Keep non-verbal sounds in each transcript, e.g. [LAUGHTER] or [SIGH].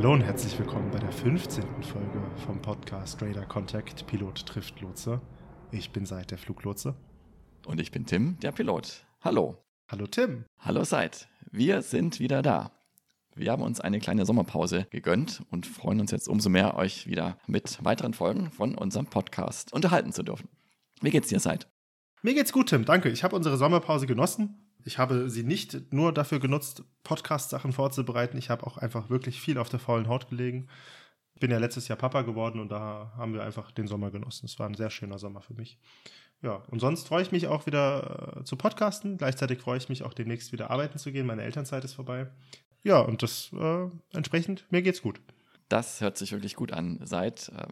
Hallo und herzlich willkommen bei der 15. Folge vom Podcast Radar Contact Pilot trifft Lotse. Ich bin Seid, der Fluglotse. Und ich bin Tim, der Pilot. Hallo. Hallo Tim. Hallo Seid. Wir sind wieder da. Wir haben uns eine kleine Sommerpause gegönnt und freuen uns jetzt umso mehr, euch wieder mit weiteren Folgen von unserem Podcast unterhalten zu dürfen. Wie geht's dir, Seid? Mir geht's gut, Tim. Danke. Ich habe unsere Sommerpause genossen. Ich habe sie nicht nur dafür genutzt, Podcast-Sachen vorzubereiten. Ich habe auch einfach wirklich viel auf der faulen Haut gelegen. Ich bin ja letztes Jahr Papa geworden und da haben wir einfach den Sommer genossen. Es war ein sehr schöner Sommer für mich. Ja, und sonst freue ich mich auch wieder äh, zu podcasten. Gleichzeitig freue ich mich auch demnächst wieder arbeiten zu gehen. Meine Elternzeit ist vorbei. Ja, und das äh, entsprechend, mir geht's gut. Das hört sich wirklich gut an. Seit äh,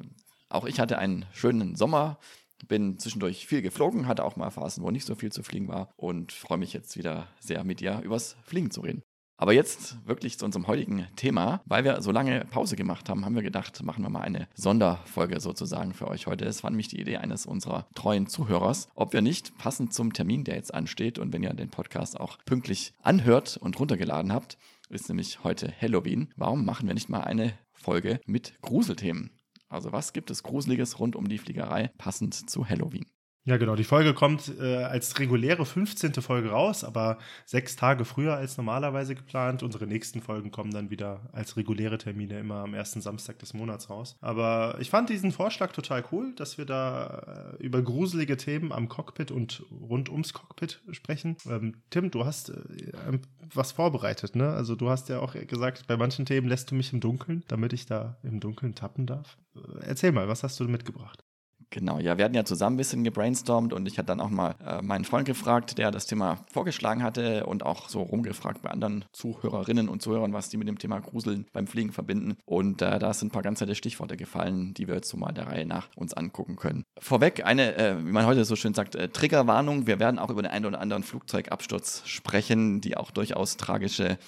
auch ich hatte einen schönen Sommer, bin zwischendurch viel geflogen, hatte auch mal Phasen, wo nicht so viel zu fliegen war und freue mich jetzt wieder sehr mit dir übers Fliegen zu reden. Aber jetzt wirklich zu unserem heutigen Thema. Weil wir so lange Pause gemacht haben, haben wir gedacht, machen wir mal eine Sonderfolge sozusagen für euch heute. Es war nämlich die Idee eines unserer treuen Zuhörers, ob wir nicht passend zum Termin, der jetzt ansteht und wenn ihr den Podcast auch pünktlich anhört und runtergeladen habt, ist nämlich heute Halloween. Warum machen wir nicht mal eine Folge mit Gruselthemen? Also was gibt es Gruseliges rund um die Fliegerei passend zu Halloween? Ja, genau. Die Folge kommt äh, als reguläre 15. Folge raus, aber sechs Tage früher als normalerweise geplant. Unsere nächsten Folgen kommen dann wieder als reguläre Termine immer am ersten Samstag des Monats raus. Aber ich fand diesen Vorschlag total cool, dass wir da äh, über gruselige Themen am Cockpit und rund ums Cockpit sprechen. Ähm, Tim, du hast äh, was vorbereitet, ne? Also du hast ja auch gesagt, bei manchen Themen lässt du mich im Dunkeln, damit ich da im Dunkeln tappen darf. Äh, erzähl mal, was hast du mitgebracht? Genau, ja, wir hatten ja zusammen ein bisschen gebrainstormt und ich hatte dann auch mal äh, meinen Freund gefragt, der das Thema vorgeschlagen hatte und auch so rumgefragt bei anderen Zuhörerinnen und Zuhörern, was die mit dem Thema Gruseln beim Fliegen verbinden. Und äh, da sind ein paar ganz nette Stichworte gefallen, die wir jetzt so mal der Reihe nach uns angucken können. Vorweg eine, äh, wie man heute so schön sagt, äh, Triggerwarnung. Wir werden auch über den einen oder anderen Flugzeugabsturz sprechen, die auch durchaus tragische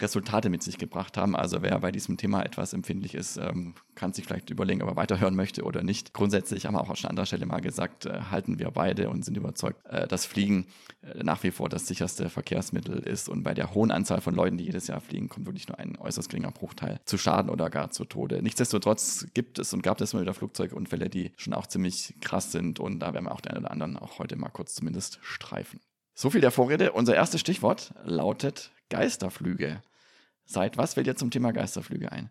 Resultate mit sich gebracht haben. Also wer bei diesem Thema etwas empfindlich ist, ähm, kann sich vielleicht überlegen, ob er weiterhören möchte oder nicht. Grundsätzlich haben wir auch an anderer Stelle mal gesagt, äh, halten wir beide und sind überzeugt, äh, dass Fliegen äh, nach wie vor das sicherste Verkehrsmittel ist. Und bei der hohen Anzahl von Leuten, die jedes Jahr fliegen, kommt wirklich nur ein äußerst geringer Bruchteil zu Schaden oder gar zu Tode. Nichtsdestotrotz gibt es und gab es mal wieder Flugzeugunfälle, die schon auch ziemlich krass sind. Und da werden wir auch den einen oder anderen auch heute mal kurz zumindest streifen. So viel der Vorrede. Unser erstes Stichwort lautet Geisterflüge. Seit was fällt dir zum Thema Geisterflüge ein?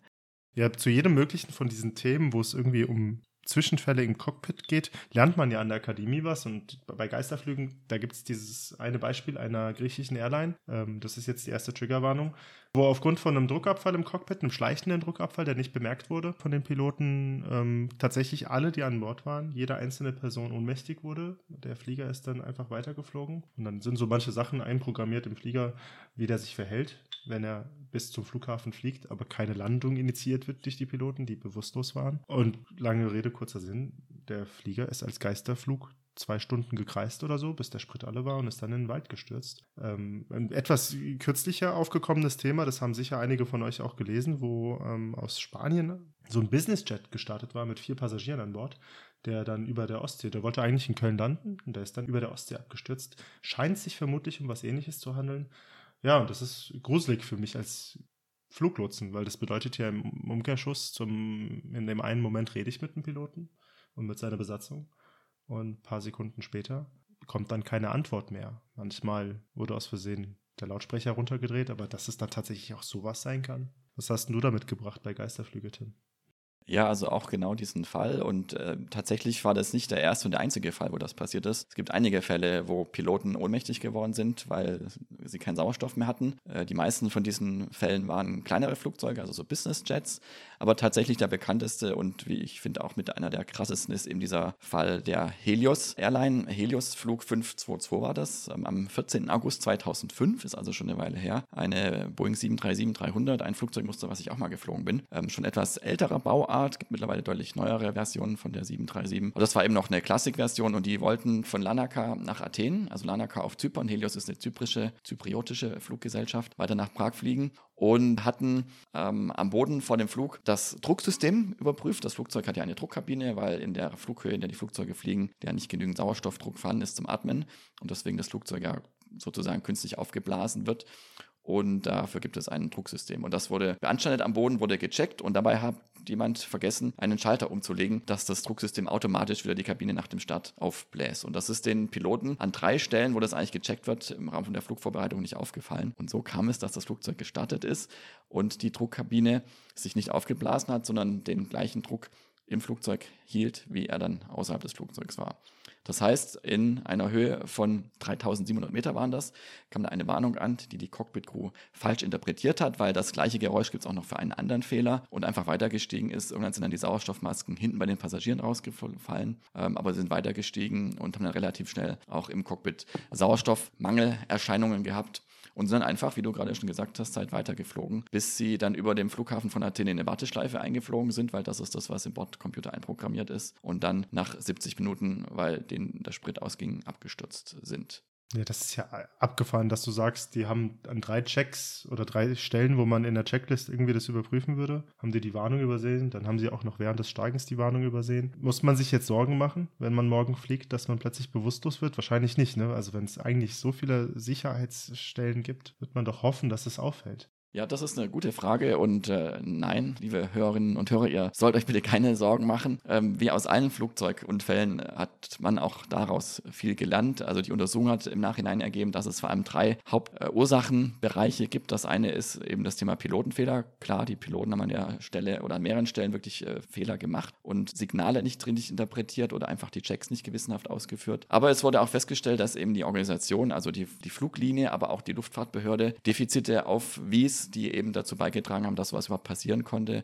Ja, zu jedem möglichen von diesen Themen, wo es irgendwie um Zwischenfälle im Cockpit geht, lernt man ja an der Akademie was. Und bei Geisterflügen, da gibt es dieses eine Beispiel einer griechischen Airline. Ähm, das ist jetzt die erste Triggerwarnung, wo aufgrund von einem Druckabfall im Cockpit, einem schleichenden Druckabfall, der nicht bemerkt wurde von den Piloten, ähm, tatsächlich alle, die an Bord waren, jede einzelne Person ohnmächtig wurde. Der Flieger ist dann einfach weitergeflogen. Und dann sind so manche Sachen einprogrammiert im Flieger, wie der sich verhält wenn er bis zum Flughafen fliegt, aber keine Landung initiiert wird durch die Piloten, die bewusstlos waren. Und lange Rede, kurzer Sinn, der Flieger ist als Geisterflug zwei Stunden gekreist oder so, bis der Sprit alle war und ist dann in den Wald gestürzt. Ähm, ein etwas kürzlicher aufgekommenes Thema, das haben sicher einige von euch auch gelesen, wo ähm, aus Spanien so ein Businessjet gestartet war mit vier Passagieren an Bord, der dann über der Ostsee, der wollte eigentlich in Köln landen und der ist dann über der Ostsee abgestürzt. Scheint sich vermutlich um was ähnliches zu handeln. Ja, und das ist gruselig für mich als Fluglotsen, weil das bedeutet ja im Umkehrschuss, zum, in dem einen Moment rede ich mit dem Piloten und mit seiner Besatzung und ein paar Sekunden später kommt dann keine Antwort mehr. Manchmal wurde aus Versehen der Lautsprecher runtergedreht, aber dass es dann tatsächlich auch sowas sein kann. Was hast du damit gebracht bei Geisterflüge, Tim? Ja, also auch genau diesen Fall. Und äh, tatsächlich war das nicht der erste und der einzige Fall, wo das passiert ist. Es gibt einige Fälle, wo Piloten ohnmächtig geworden sind, weil sie keinen Sauerstoff mehr hatten. Äh, die meisten von diesen Fällen waren kleinere Flugzeuge, also so Business Jets. Aber tatsächlich der bekannteste und wie ich finde auch mit einer der krassesten ist eben dieser Fall der Helios Airline. Helios Flug 522 war das. Ähm, am 14. August 2005, ist also schon eine Weile her. Eine Boeing 737-300, ein Flugzeugmuster, was ich auch mal geflogen bin. Ähm, schon etwas älterer Bauart Art. gibt mittlerweile deutlich neuere Versionen von der 737. Und das war eben noch eine Klassikversion und die wollten von Lanaka nach Athen, also Lanaka auf Zypern. Helios ist eine zyprische, zypriotische Fluggesellschaft, weiter nach Prag fliegen und hatten ähm, am Boden vor dem Flug das Drucksystem überprüft. Das Flugzeug hat ja eine Druckkabine, weil in der Flughöhe, in der die Flugzeuge fliegen, der nicht genügend Sauerstoffdruck vorhanden ist zum Atmen und deswegen das Flugzeug ja sozusagen künstlich aufgeblasen wird. Und dafür gibt es ein Drucksystem. Und das wurde beanstandet am Boden, wurde gecheckt und dabei hat jemand vergessen, einen Schalter umzulegen, dass das Drucksystem automatisch wieder die Kabine nach dem Start aufbläst. Und das ist den Piloten an drei Stellen, wo das eigentlich gecheckt wird, im Rahmen von der Flugvorbereitung nicht aufgefallen. Und so kam es, dass das Flugzeug gestartet ist und die Druckkabine sich nicht aufgeblasen hat, sondern den gleichen Druck im Flugzeug hielt, wie er dann außerhalb des Flugzeugs war. Das heißt, in einer Höhe von 3700 Meter waren das, kam da eine Warnung an, die die Cockpit-Crew falsch interpretiert hat, weil das gleiche Geräusch gibt es auch noch für einen anderen Fehler und einfach weitergestiegen ist. Irgendwann sind dann die Sauerstoffmasken hinten bei den Passagieren rausgefallen, ähm, aber sind weitergestiegen und haben dann relativ schnell auch im Cockpit Sauerstoffmangelerscheinungen gehabt und sind einfach, wie du gerade schon gesagt hast, Zeit weitergeflogen, bis sie dann über dem Flughafen von Athen in eine Warteschleife eingeflogen sind, weil das ist das, was im Bordcomputer einprogrammiert ist. Und dann nach 70 Minuten, weil denen der Sprit ausging, abgestürzt sind. Ja, das ist ja abgefahren, dass du sagst, die haben an drei Checks oder drei Stellen, wo man in der Checklist irgendwie das überprüfen würde, haben die die Warnung übersehen. Dann haben sie auch noch während des Steigens die Warnung übersehen. Muss man sich jetzt Sorgen machen, wenn man morgen fliegt, dass man plötzlich bewusstlos wird? Wahrscheinlich nicht, ne? Also wenn es eigentlich so viele Sicherheitsstellen gibt, wird man doch hoffen, dass es auffällt. Ja, das ist eine gute Frage und äh, nein, liebe Hörerinnen und Hörer, ihr sollt euch bitte keine Sorgen machen. Ähm, wie aus allen Flugzeugunfällen hat man auch daraus viel gelernt. Also die Untersuchung hat im Nachhinein ergeben, dass es vor allem drei Hauptursachenbereiche gibt. Das eine ist eben das Thema Pilotenfehler. Klar, die Piloten haben an der Stelle oder an mehreren Stellen wirklich äh, Fehler gemacht und Signale nicht richtig interpretiert oder einfach die Checks nicht gewissenhaft ausgeführt. Aber es wurde auch festgestellt, dass eben die Organisation, also die, die Fluglinie, aber auch die Luftfahrtbehörde Defizite aufwies die eben dazu beigetragen haben, dass sowas überhaupt passieren konnte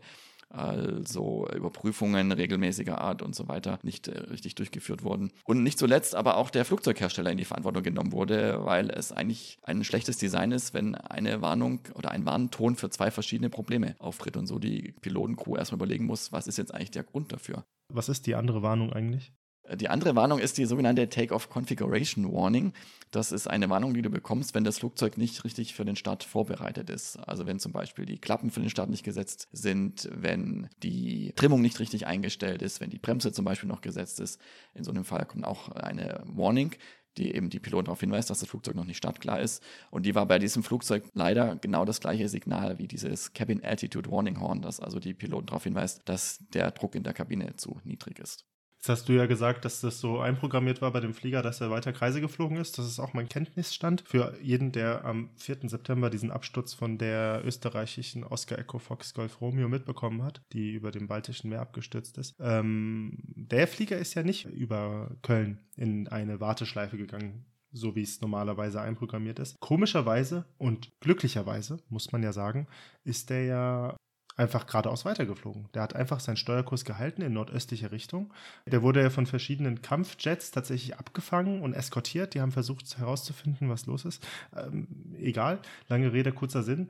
also Überprüfungen regelmäßiger Art und so weiter nicht äh, richtig durchgeführt wurden. Und nicht zuletzt aber auch der Flugzeughersteller in die Verantwortung genommen wurde, weil es eigentlich ein schlechtes Design ist, wenn eine Warnung oder ein Warnton für zwei verschiedene Probleme auftritt und so die Pilotencrew erstmal überlegen muss, was ist jetzt eigentlich der Grund dafür. Was ist die andere Warnung eigentlich? Die andere Warnung ist die sogenannte Take-off Configuration Warning. Das ist eine Warnung, die du bekommst, wenn das Flugzeug nicht richtig für den Start vorbereitet ist. Also wenn zum Beispiel die Klappen für den Start nicht gesetzt sind, wenn die Trimmung nicht richtig eingestellt ist, wenn die Bremse zum Beispiel noch gesetzt ist. In so einem Fall kommt auch eine Warning die eben die Piloten darauf hinweist, dass das Flugzeug noch nicht startklar ist. Und die war bei diesem Flugzeug leider genau das gleiche Signal wie dieses Cabin Altitude Warning Horn, das also die Piloten darauf hinweist, dass der Druck in der Kabine zu niedrig ist. Jetzt hast du ja gesagt, dass das so einprogrammiert war bei dem Flieger, dass er weiter Kreise geflogen ist. Das ist auch mein Kenntnisstand. Für jeden, der am 4. September diesen Absturz von der österreichischen Oscar Echo Fox Golf Romeo mitbekommen hat, die über dem Baltischen Meer abgestürzt ist. Ähm, der Flieger ist ja nicht über Köln in eine Warteschleife gegangen so wie es normalerweise einprogrammiert ist. Komischerweise und glücklicherweise, muss man ja sagen, ist der ja einfach geradeaus weitergeflogen. Der hat einfach seinen Steuerkurs gehalten in nordöstliche Richtung. Der wurde ja von verschiedenen Kampfjets tatsächlich abgefangen und eskortiert. Die haben versucht herauszufinden, was los ist. Ähm, egal, lange Rede, kurzer Sinn.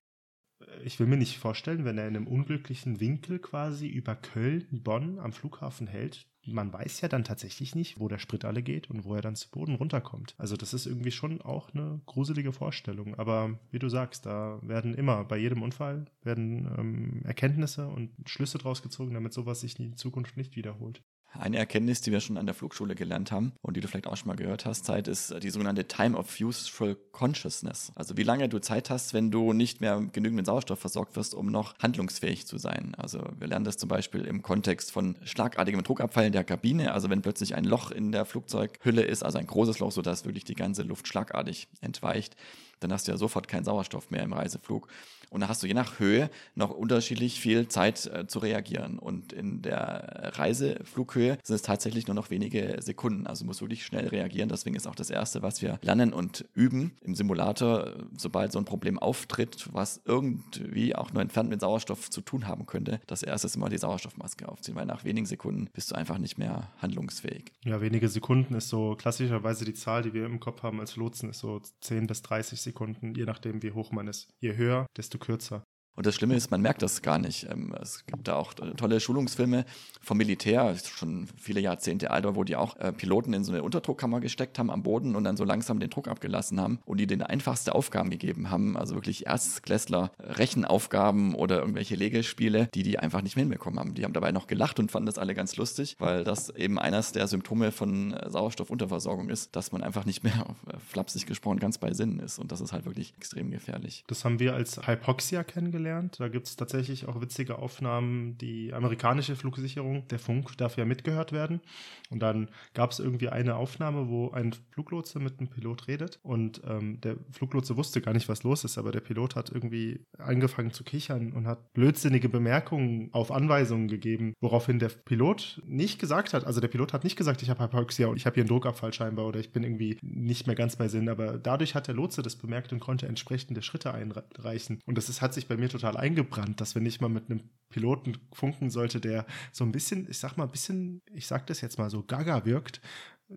Ich will mir nicht vorstellen, wenn er in einem unglücklichen Winkel quasi über Köln, Bonn am Flughafen hält, man weiß ja dann tatsächlich nicht, wo der Sprit alle geht und wo er dann zu Boden runterkommt. Also das ist irgendwie schon auch eine gruselige Vorstellung. Aber wie du sagst, da werden immer bei jedem Unfall werden ähm, Erkenntnisse und Schlüsse draus gezogen, damit sowas sich in Zukunft nicht wiederholt. Eine Erkenntnis, die wir schon an der Flugschule gelernt haben und die du vielleicht auch schon mal gehört hast, Zeit ist die sogenannte Time of Useful Consciousness. Also wie lange du Zeit hast, wenn du nicht mehr genügend Sauerstoff versorgt wirst, um noch handlungsfähig zu sein. Also wir lernen das zum Beispiel im Kontext von schlagartigem Druckabfall in der Kabine. Also wenn plötzlich ein Loch in der Flugzeughülle ist, also ein großes Loch, sodass wirklich die ganze Luft schlagartig entweicht, dann hast du ja sofort keinen Sauerstoff mehr im Reiseflug. Und da hast du je nach Höhe noch unterschiedlich viel Zeit äh, zu reagieren. Und in der Reiseflughöhe sind es tatsächlich nur noch wenige Sekunden. Also musst du wirklich schnell reagieren. Deswegen ist auch das Erste, was wir lernen und üben im Simulator, sobald so ein Problem auftritt, was irgendwie auch nur entfernt mit Sauerstoff zu tun haben könnte, das Erste ist immer die Sauerstoffmaske aufziehen, weil nach wenigen Sekunden bist du einfach nicht mehr handlungsfähig. Ja, wenige Sekunden ist so klassischerweise die Zahl, die wir im Kopf haben als Lotsen, ist so 10 bis 30 Sekunden, je nachdem, wie hoch man ist. Je höher, desto kürzer. Und das Schlimme ist, man merkt das gar nicht. Ähm, es gibt da auch tolle Schulungsfilme vom Militär, schon viele Jahrzehnte alt, wo die auch äh, Piloten in so eine Unterdruckkammer gesteckt haben am Boden und dann so langsam den Druck abgelassen haben und die den einfachste Aufgaben gegeben haben. Also wirklich Erstklässler Rechenaufgaben oder irgendwelche Legespiele, die die einfach nicht mehr hinbekommen haben. Die haben dabei noch gelacht und fanden das alle ganz lustig, weil das eben eines der Symptome von äh, Sauerstoffunterversorgung ist, dass man einfach nicht mehr, äh, flapsig gesprochen, ganz bei Sinnen ist. Und das ist halt wirklich extrem gefährlich. Das haben wir als Hypoxia kennengelernt kennengelernt. Da gibt es tatsächlich auch witzige Aufnahmen. Die amerikanische Flugsicherung, der Funk, darf ja mitgehört werden. Und dann gab es irgendwie eine Aufnahme, wo ein Fluglotse mit einem Pilot redet. Und ähm, der Fluglotse wusste gar nicht, was los ist, aber der Pilot hat irgendwie angefangen zu kichern und hat blödsinnige Bemerkungen auf Anweisungen gegeben, woraufhin der Pilot nicht gesagt hat, also der Pilot hat nicht gesagt, ich habe Hypoxia und ich habe hier einen Druckabfall scheinbar oder ich bin irgendwie nicht mehr ganz bei Sinn, aber dadurch hat der Lotse das bemerkt und konnte entsprechende Schritte einreichen. Und das ist, hat sich bei mir total eingebrannt, dass wenn ich mal mit einem Piloten funken sollte, der so ein bisschen, ich sag mal, ein bisschen, ich sag das jetzt mal so, gaga wirkt,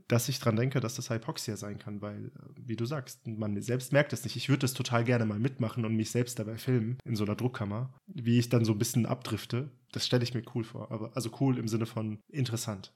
dass ich dran denke, dass das Hypoxia sein kann, weil, wie du sagst, man selbst merkt es nicht. Ich würde das total gerne mal mitmachen und mich selbst dabei filmen in so einer Druckkammer, wie ich dann so ein bisschen abdrifte. Das stelle ich mir cool vor, aber also cool im Sinne von interessant.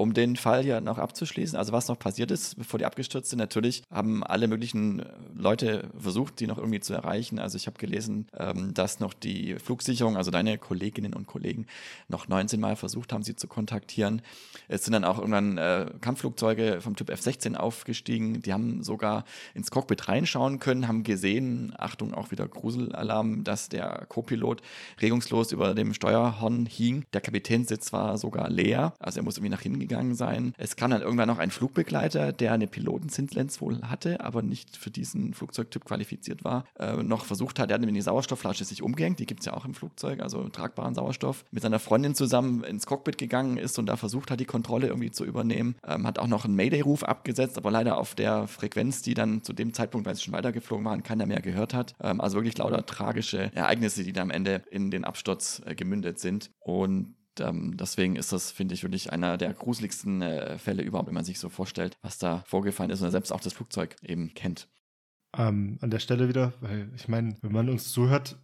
Um den Fall ja noch abzuschließen, also was noch passiert ist, bevor die abgestürzt sind, natürlich haben alle möglichen äh, Leute versucht, die noch irgendwie zu erreichen. Also ich habe gelesen, ähm, dass noch die Flugsicherung, also deine Kolleginnen und Kollegen, noch 19 Mal versucht haben, sie zu kontaktieren. Es sind dann auch irgendwann äh, Kampfflugzeuge vom Typ F-16 aufgestiegen. Die haben sogar ins Cockpit reinschauen können, haben gesehen, Achtung, auch wieder Gruselalarm, dass der Co-Pilot regungslos über dem Steuerhorn hing. Der Kapitänssitz war sogar leer, also er muss irgendwie nach hinten gegangen sein. Es kam dann irgendwann noch ein Flugbegleiter, der eine Pilotenzinslenz wohl hatte, aber nicht für diesen Flugzeugtyp qualifiziert war, äh, noch versucht hat, er hat in die Sauerstoffflasche sich umgehängt, die gibt es ja auch im Flugzeug, also tragbaren Sauerstoff, mit seiner Freundin zusammen ins Cockpit gegangen ist und da versucht hat, die Kontrolle irgendwie zu übernehmen. Ähm, hat auch noch einen Mayday-Ruf abgesetzt, aber leider auf der Frequenz, die dann zu dem Zeitpunkt, weil sie schon weitergeflogen waren, keiner mehr gehört hat. Ähm, also wirklich lauter tragische Ereignisse, die dann am Ende in den Absturz äh, gemündet sind. Und deswegen ist das, finde ich, wirklich einer der gruseligsten äh, Fälle überhaupt, wenn man sich so vorstellt, was da vorgefallen ist und selbst auch das Flugzeug eben kennt. Ähm, an der Stelle wieder, weil ich meine, wenn man uns zuhört,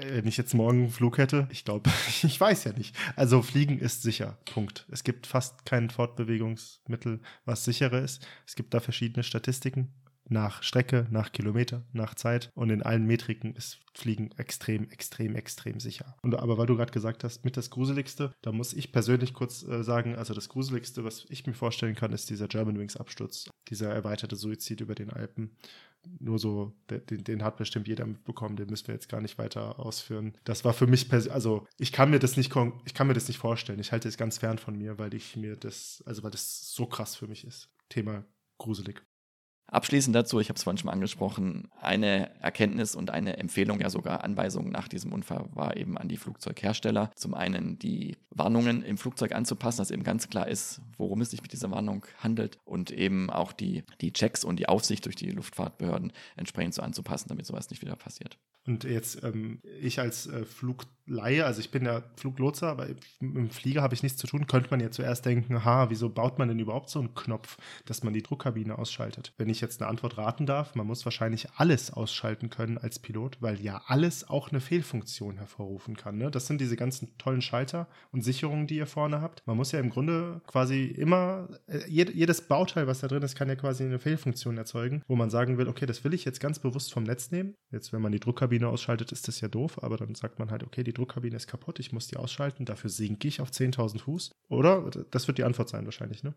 äh, wenn ich jetzt morgen einen Flug hätte, ich glaube, [LAUGHS] ich weiß ja nicht. Also Fliegen ist sicher. Punkt. Es gibt fast kein Fortbewegungsmittel, was sicherer ist. Es gibt da verschiedene Statistiken nach Strecke, nach Kilometer, nach Zeit. Und in allen Metriken ist Fliegen extrem, extrem, extrem sicher. Und aber weil du gerade gesagt hast, mit das Gruseligste, da muss ich persönlich kurz äh, sagen, also das Gruseligste, was ich mir vorstellen kann, ist dieser Germanwings-Absturz, dieser erweiterte Suizid über den Alpen. Nur so, den, den, hat bestimmt jeder mitbekommen, den müssen wir jetzt gar nicht weiter ausführen. Das war für mich, also ich kann mir das nicht, ich kann mir das nicht vorstellen. Ich halte es ganz fern von mir, weil ich mir das, also weil das so krass für mich ist. Thema gruselig. Abschließend dazu, ich habe es vorhin schon angesprochen, eine Erkenntnis und eine Empfehlung, ja sogar Anweisung nach diesem Unfall war eben an die Flugzeughersteller. Zum einen die Warnungen im Flugzeug anzupassen, dass eben ganz klar ist, worum es sich mit dieser Warnung handelt und eben auch die, die Checks und die Aufsicht durch die Luftfahrtbehörden entsprechend so anzupassen, damit sowas nicht wieder passiert. Und jetzt, ähm, ich als äh, Flugleihe, also ich bin ja Fluglotser, aber im Flieger habe ich nichts zu tun, könnte man ja zuerst denken, ha, wieso baut man denn überhaupt so einen Knopf, dass man die Druckkabine ausschaltet? Wenn ich jetzt eine Antwort raten darf, man muss wahrscheinlich alles ausschalten können als Pilot, weil ja alles auch eine Fehlfunktion hervorrufen kann. Ne? Das sind diese ganzen tollen Schalter und Sicherungen, die ihr vorne habt. Man muss ja im Grunde quasi immer, äh, jedes Bauteil, was da drin ist, kann ja quasi eine Fehlfunktion erzeugen, wo man sagen will, okay, das will ich jetzt ganz bewusst vom Netz nehmen. Jetzt, wenn man die Druckkabine ausschaltet, ist das ja doof, aber dann sagt man halt, okay, die Druckkabine ist kaputt, ich muss die ausschalten, dafür sinke ich auf 10.000 Fuß. Oder? Das wird die Antwort sein wahrscheinlich, ne?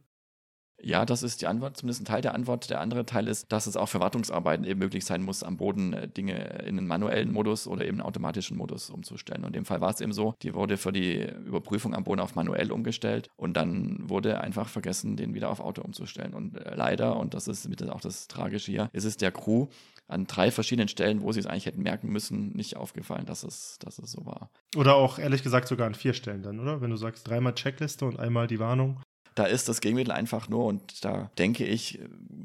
Ja, das ist die Antwort, zumindest ein Teil der Antwort. Der andere Teil ist, dass es auch für Wartungsarbeiten eben möglich sein muss, am Boden äh, Dinge in einen manuellen Modus oder eben einen automatischen Modus umzustellen. Und in dem Fall war es eben so, die wurde für die Überprüfung am Boden auf manuell umgestellt und dann wurde einfach vergessen, den wieder auf Auto umzustellen. Und äh, leider, und das ist auch das Tragische hier, ist es der Crew an drei verschiedenen Stellen, wo sie es eigentlich hätten merken müssen, nicht aufgefallen, dass es, dass es so war. Oder auch ehrlich gesagt sogar an vier Stellen dann, oder? Wenn du sagst, dreimal Checkliste und einmal die Warnung. Da ist das Gegenmittel einfach nur, und da denke ich,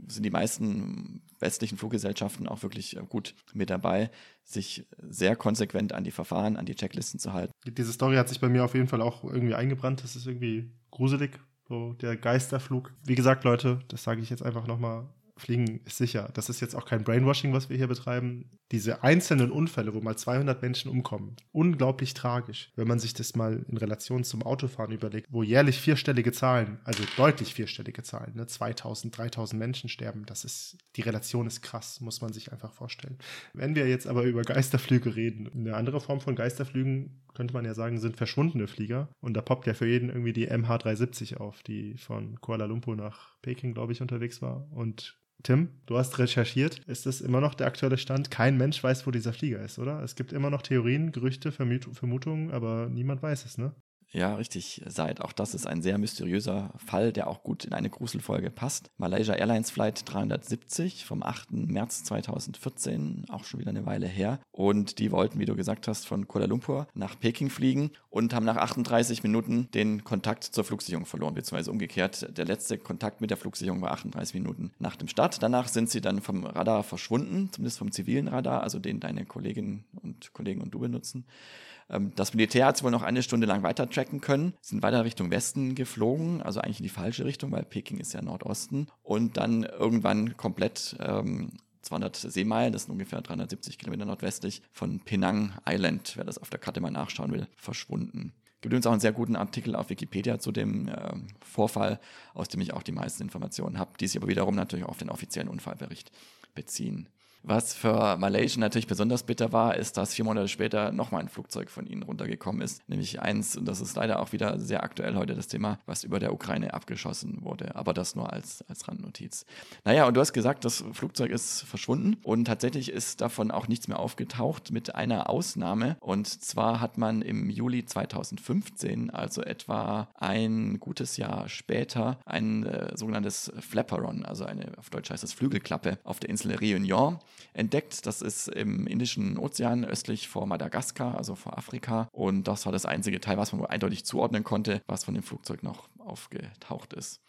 sind die meisten westlichen Fluggesellschaften auch wirklich gut mit dabei, sich sehr konsequent an die Verfahren, an die Checklisten zu halten. Diese Story hat sich bei mir auf jeden Fall auch irgendwie eingebrannt. Das ist irgendwie gruselig, so der Geisterflug. Wie gesagt, Leute, das sage ich jetzt einfach nochmal Fliegen ist sicher. Das ist jetzt auch kein Brainwashing, was wir hier betreiben. Diese einzelnen Unfälle, wo mal 200 Menschen umkommen, unglaublich tragisch. Wenn man sich das mal in Relation zum Autofahren überlegt, wo jährlich vierstellige Zahlen, also deutlich vierstellige Zahlen, ne, 2000, 3000 Menschen sterben, das ist, die Relation ist krass, muss man sich einfach vorstellen. Wenn wir jetzt aber über Geisterflüge reden, eine andere Form von Geisterflügen könnte man ja sagen, sind verschwundene Flieger. Und da poppt ja für jeden irgendwie die MH370 auf, die von Kuala Lumpur nach Peking, glaube ich, unterwegs war. Und Tim, du hast recherchiert. Ist das immer noch der aktuelle Stand? Kein Mensch weiß, wo dieser Flieger ist, oder? Es gibt immer noch Theorien, Gerüchte, Vermutungen, aber niemand weiß es, ne? Ja, richtig, Seid. Auch das ist ein sehr mysteriöser Fall, der auch gut in eine Gruselfolge passt. Malaysia Airlines Flight 370 vom 8. März 2014, auch schon wieder eine Weile her. Und die wollten, wie du gesagt hast, von Kuala Lumpur nach Peking fliegen und haben nach 38 Minuten den Kontakt zur Flugsicherung verloren, beziehungsweise umgekehrt. Der letzte Kontakt mit der Flugsicherung war 38 Minuten nach dem Start. Danach sind sie dann vom Radar verschwunden, zumindest vom zivilen Radar, also den deine Kolleginnen und Kollegen und du benutzen. Ähm, das Militär hat sie wohl noch eine Stunde lang weiter tracken können, sind weiter Richtung Westen geflogen, also eigentlich in die falsche Richtung, weil Peking ist ja Nordosten. Und dann irgendwann komplett ähm, 200 Seemeilen, das sind ungefähr 370 Kilometer nordwestlich von Penang Island, wer das auf der Karte mal nachschauen will, verschwunden. Gibt übrigens auch einen sehr guten Artikel auf Wikipedia zu dem äh, Vorfall, aus dem ich auch die meisten Informationen habe, die sich aber wiederum natürlich auf den offiziellen Unfallbericht beziehen. Was für Malaysia natürlich besonders bitter war, ist, dass vier Monate später nochmal ein Flugzeug von ihnen runtergekommen ist. Nämlich eins, und das ist leider auch wieder sehr aktuell heute das Thema, was über der Ukraine abgeschossen wurde. Aber das nur als, als Randnotiz. Naja, und du hast gesagt, das Flugzeug ist verschwunden und tatsächlich ist davon auch nichts mehr aufgetaucht, mit einer Ausnahme. Und zwar hat man im Juli 2015, also etwa ein gutes Jahr später, ein äh, sogenanntes Flapperon, also eine, auf Deutsch heißt das Flügelklappe, auf der Insel Réunion entdeckt. Das ist im Indischen Ozean östlich vor Madagaskar, also vor Afrika. Und das war das einzige Teil, was man eindeutig zuordnen konnte, was von dem Flugzeug noch aufgetaucht ist.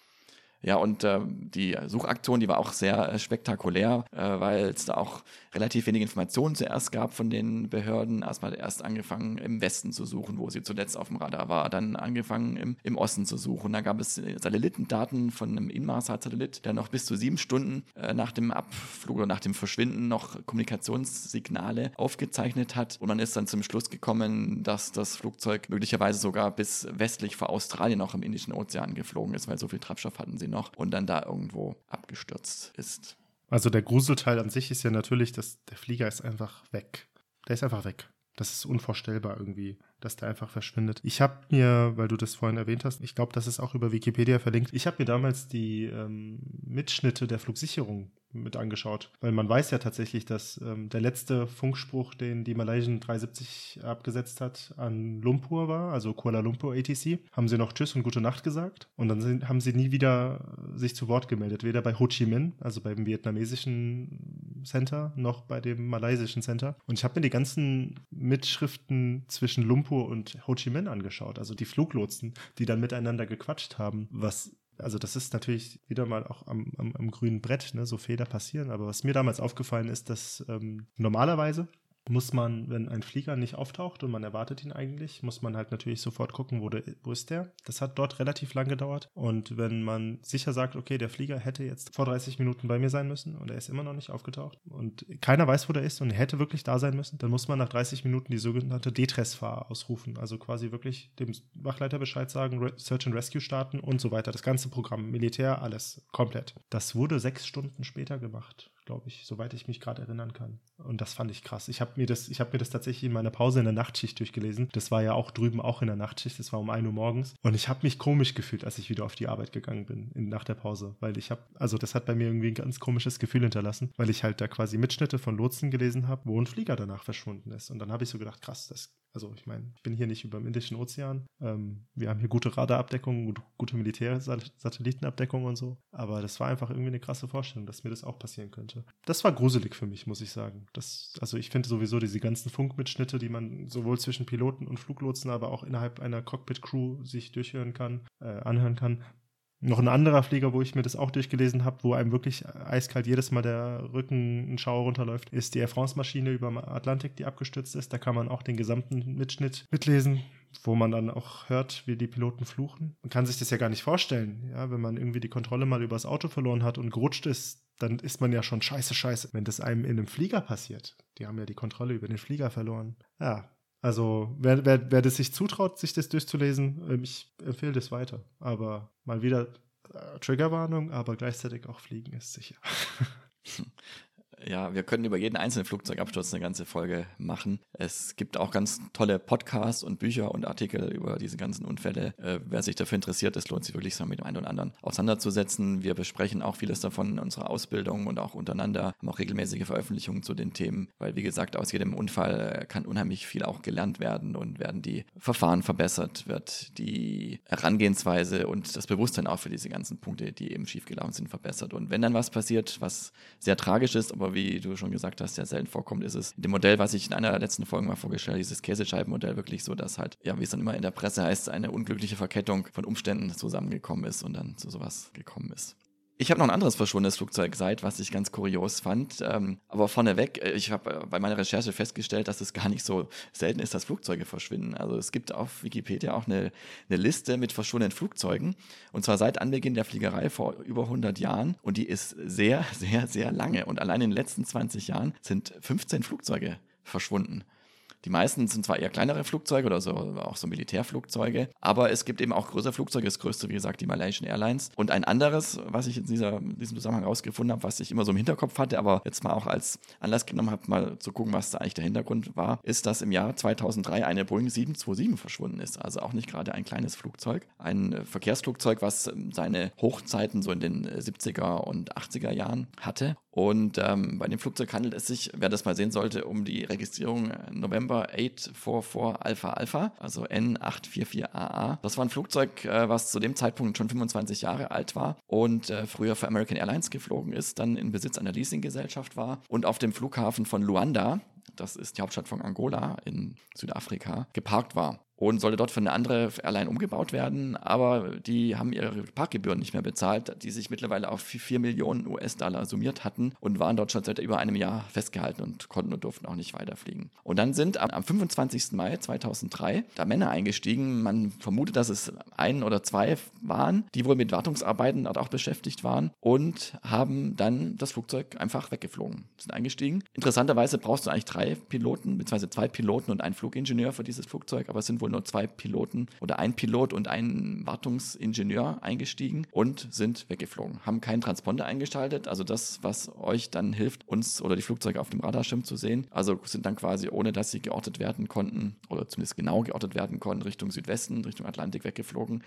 Ja, und äh, die Suchaktion, die war auch sehr äh, spektakulär, äh, weil es da auch relativ wenig Informationen zuerst gab von den Behörden. Erstmal erst angefangen im Westen zu suchen, wo sie zuletzt auf dem Radar war, dann angefangen im, im Osten zu suchen. Da gab es Satellitendaten von einem Inmarsat-Satellit, der noch bis zu sieben Stunden äh, nach dem Abflug oder nach dem Verschwinden noch Kommunikationssignale aufgezeichnet hat. Und man ist dann zum Schluss gekommen, dass das Flugzeug möglicherweise sogar bis westlich vor Australien auch im Indischen Ozean geflogen ist, weil so viel Treibstoff hatten sie noch noch und dann da irgendwo abgestürzt ist. Also der Gruselteil an sich ist ja natürlich, dass der Flieger ist einfach weg. Der ist einfach weg. Das ist unvorstellbar irgendwie, dass der einfach verschwindet. Ich habe mir, weil du das vorhin erwähnt hast, ich glaube, das ist auch über Wikipedia verlinkt, ich habe mir damals die ähm, Mitschnitte der Flugsicherung mit angeschaut. Weil man weiß ja tatsächlich, dass ähm, der letzte Funkspruch, den die Malaysian 370 abgesetzt hat, an Lumpur war, also Kuala Lumpur ATC. Haben sie noch Tschüss und gute Nacht gesagt. Und dann sind, haben sie nie wieder sich zu Wort gemeldet. Weder bei Ho Chi Minh, also beim vietnamesischen Center, noch bei dem malaysischen Center. Und ich habe mir die ganzen Mitschriften zwischen Lumpur und Ho Chi Minh angeschaut. Also die Fluglotsen, die dann miteinander gequatscht haben, was also das ist natürlich wieder mal auch am, am, am grünen Brett, ne, so Fehler passieren. Aber was mir damals aufgefallen ist, dass ähm, normalerweise muss man, wenn ein Flieger nicht auftaucht und man erwartet ihn eigentlich, muss man halt natürlich sofort gucken, wo, der, wo ist der. Das hat dort relativ lang gedauert. Und wenn man sicher sagt, okay, der Flieger hätte jetzt vor 30 Minuten bei mir sein müssen und er ist immer noch nicht aufgetaucht und keiner weiß, wo der ist und er hätte wirklich da sein müssen, dann muss man nach 30 Minuten die sogenannte Detress-Fahr ausrufen. Also quasi wirklich dem Wachleiter Bescheid sagen, Search and Rescue starten und so weiter. Das ganze Programm, Militär, alles komplett. Das wurde sechs Stunden später gemacht glaube ich, soweit ich mich gerade erinnern kann. Und das fand ich krass. Ich habe mir das, habe mir das tatsächlich in meiner Pause in der Nachtschicht durchgelesen. Das war ja auch drüben auch in der Nachtschicht. Das war um 1 Uhr morgens. Und ich habe mich komisch gefühlt, als ich wieder auf die Arbeit gegangen bin in, nach der Pause, weil ich habe, also das hat bei mir irgendwie ein ganz komisches Gefühl hinterlassen, weil ich halt da quasi Mitschnitte von Lotsen gelesen habe, wo ein Flieger danach verschwunden ist. Und dann habe ich so gedacht, krass, das also ich meine, ich bin hier nicht über dem Indischen Ozean. Ähm, wir haben hier gute Radarabdeckung, gute Militärsatellitenabdeckung und so. Aber das war einfach irgendwie eine krasse Vorstellung, dass mir das auch passieren könnte. Das war gruselig für mich, muss ich sagen. Das, also ich finde sowieso diese ganzen Funkmitschnitte, die man sowohl zwischen Piloten und Fluglotsen, aber auch innerhalb einer Cockpit-Crew sich durchhören kann, äh, anhören kann, noch ein anderer Flieger, wo ich mir das auch durchgelesen habe, wo einem wirklich eiskalt jedes Mal der Rücken ein Schauer runterläuft, ist die Air France-Maschine über dem Atlantik, die abgestürzt ist. Da kann man auch den gesamten Mitschnitt mitlesen wo man dann auch hört, wie die Piloten fluchen. Man kann sich das ja gar nicht vorstellen, ja, wenn man irgendwie die Kontrolle mal übers Auto verloren hat und gerutscht ist, dann ist man ja schon scheiße, scheiße, wenn das einem in einem Flieger passiert. Die haben ja die Kontrolle über den Flieger verloren. Ja, also wer, wer, wer das sich zutraut, sich das durchzulesen, ähm, ich empfehle das weiter. Aber mal wieder äh, Triggerwarnung, aber gleichzeitig auch Fliegen ist sicher. [LAUGHS] Ja, wir können über jeden einzelnen Flugzeugabsturz eine ganze Folge machen. Es gibt auch ganz tolle Podcasts und Bücher und Artikel über diese ganzen Unfälle. Äh, wer sich dafür interessiert, es lohnt sich wirklich, sich mit dem einen oder anderen auseinanderzusetzen. Wir besprechen auch vieles davon in unserer Ausbildung und auch untereinander, haben auch regelmäßige Veröffentlichungen zu den Themen, weil wie gesagt, aus jedem Unfall äh, kann unheimlich viel auch gelernt werden und werden die Verfahren verbessert, wird die Herangehensweise und das Bewusstsein auch für diese ganzen Punkte, die eben schiefgelaufen sind, verbessert. Und wenn dann was passiert, was sehr tragisch ist, aber wie du schon gesagt hast, sehr selten vorkommt, ist es in dem Modell, was ich in einer der letzten Folgen mal vorgestellt habe, dieses Käsescheibenmodell wirklich so, dass halt, ja, wie es dann immer in der Presse heißt, eine unglückliche Verkettung von Umständen zusammengekommen ist und dann zu sowas gekommen ist. Ich habe noch ein anderes verschwundenes Flugzeug seit, was ich ganz kurios fand. Ähm, aber vorneweg, äh, ich habe äh, bei meiner Recherche festgestellt, dass es gar nicht so selten ist, dass Flugzeuge verschwinden. Also es gibt auf Wikipedia auch eine, eine Liste mit verschwundenen Flugzeugen. Und zwar seit Anbeginn der Fliegerei vor über 100 Jahren. Und die ist sehr, [LAUGHS] sehr, sehr lange. Und allein in den letzten 20 Jahren sind 15 Flugzeuge verschwunden. Die meisten sind zwar eher kleinere Flugzeuge oder so, auch so Militärflugzeuge, aber es gibt eben auch größere Flugzeuge. Das größte, wie gesagt, die Malaysian Airlines. Und ein anderes, was ich in dieser, diesem Zusammenhang herausgefunden habe, was ich immer so im Hinterkopf hatte, aber jetzt mal auch als Anlass genommen habe, mal zu gucken, was da eigentlich der Hintergrund war, ist, dass im Jahr 2003 eine Boeing 727 verschwunden ist. Also auch nicht gerade ein kleines Flugzeug. Ein Verkehrsflugzeug, was seine Hochzeiten so in den 70er und 80er Jahren hatte. Und ähm, bei dem Flugzeug handelt es sich, wer das mal sehen sollte, um die Registrierung November 844 Alpha Alpha, also N844AA. Das war ein Flugzeug, äh, was zu dem Zeitpunkt schon 25 Jahre alt war und äh, früher für American Airlines geflogen ist, dann in Besitz einer Leasinggesellschaft war und auf dem Flughafen von Luanda, das ist die Hauptstadt von Angola in Südafrika, geparkt war und sollte dort für eine andere Airline umgebaut werden, aber die haben ihre Parkgebühren nicht mehr bezahlt, die sich mittlerweile auf 4 Millionen US-Dollar summiert hatten und waren dort schon seit über einem Jahr festgehalten und konnten und durften auch nicht weiterfliegen. Und dann sind am, am 25. Mai 2003 da Männer eingestiegen. Man vermutet, dass es ein oder zwei waren, die wohl mit Wartungsarbeiten dort auch beschäftigt waren und haben dann das Flugzeug einfach weggeflogen, sind eingestiegen. Interessanterweise brauchst du eigentlich drei Piloten, beziehungsweise zwei Piloten und einen Flugingenieur für dieses Flugzeug, aber es sind wohl nur zwei Piloten oder ein Pilot und ein Wartungsingenieur eingestiegen und sind weggeflogen. Haben keinen Transponder eingeschaltet, also das, was euch dann hilft, uns oder die Flugzeuge auf dem Radarschirm zu sehen. Also sind dann quasi, ohne dass sie geortet werden konnten oder zumindest genau geortet werden konnten, Richtung Südwesten, Richtung Atlantik weggeflogen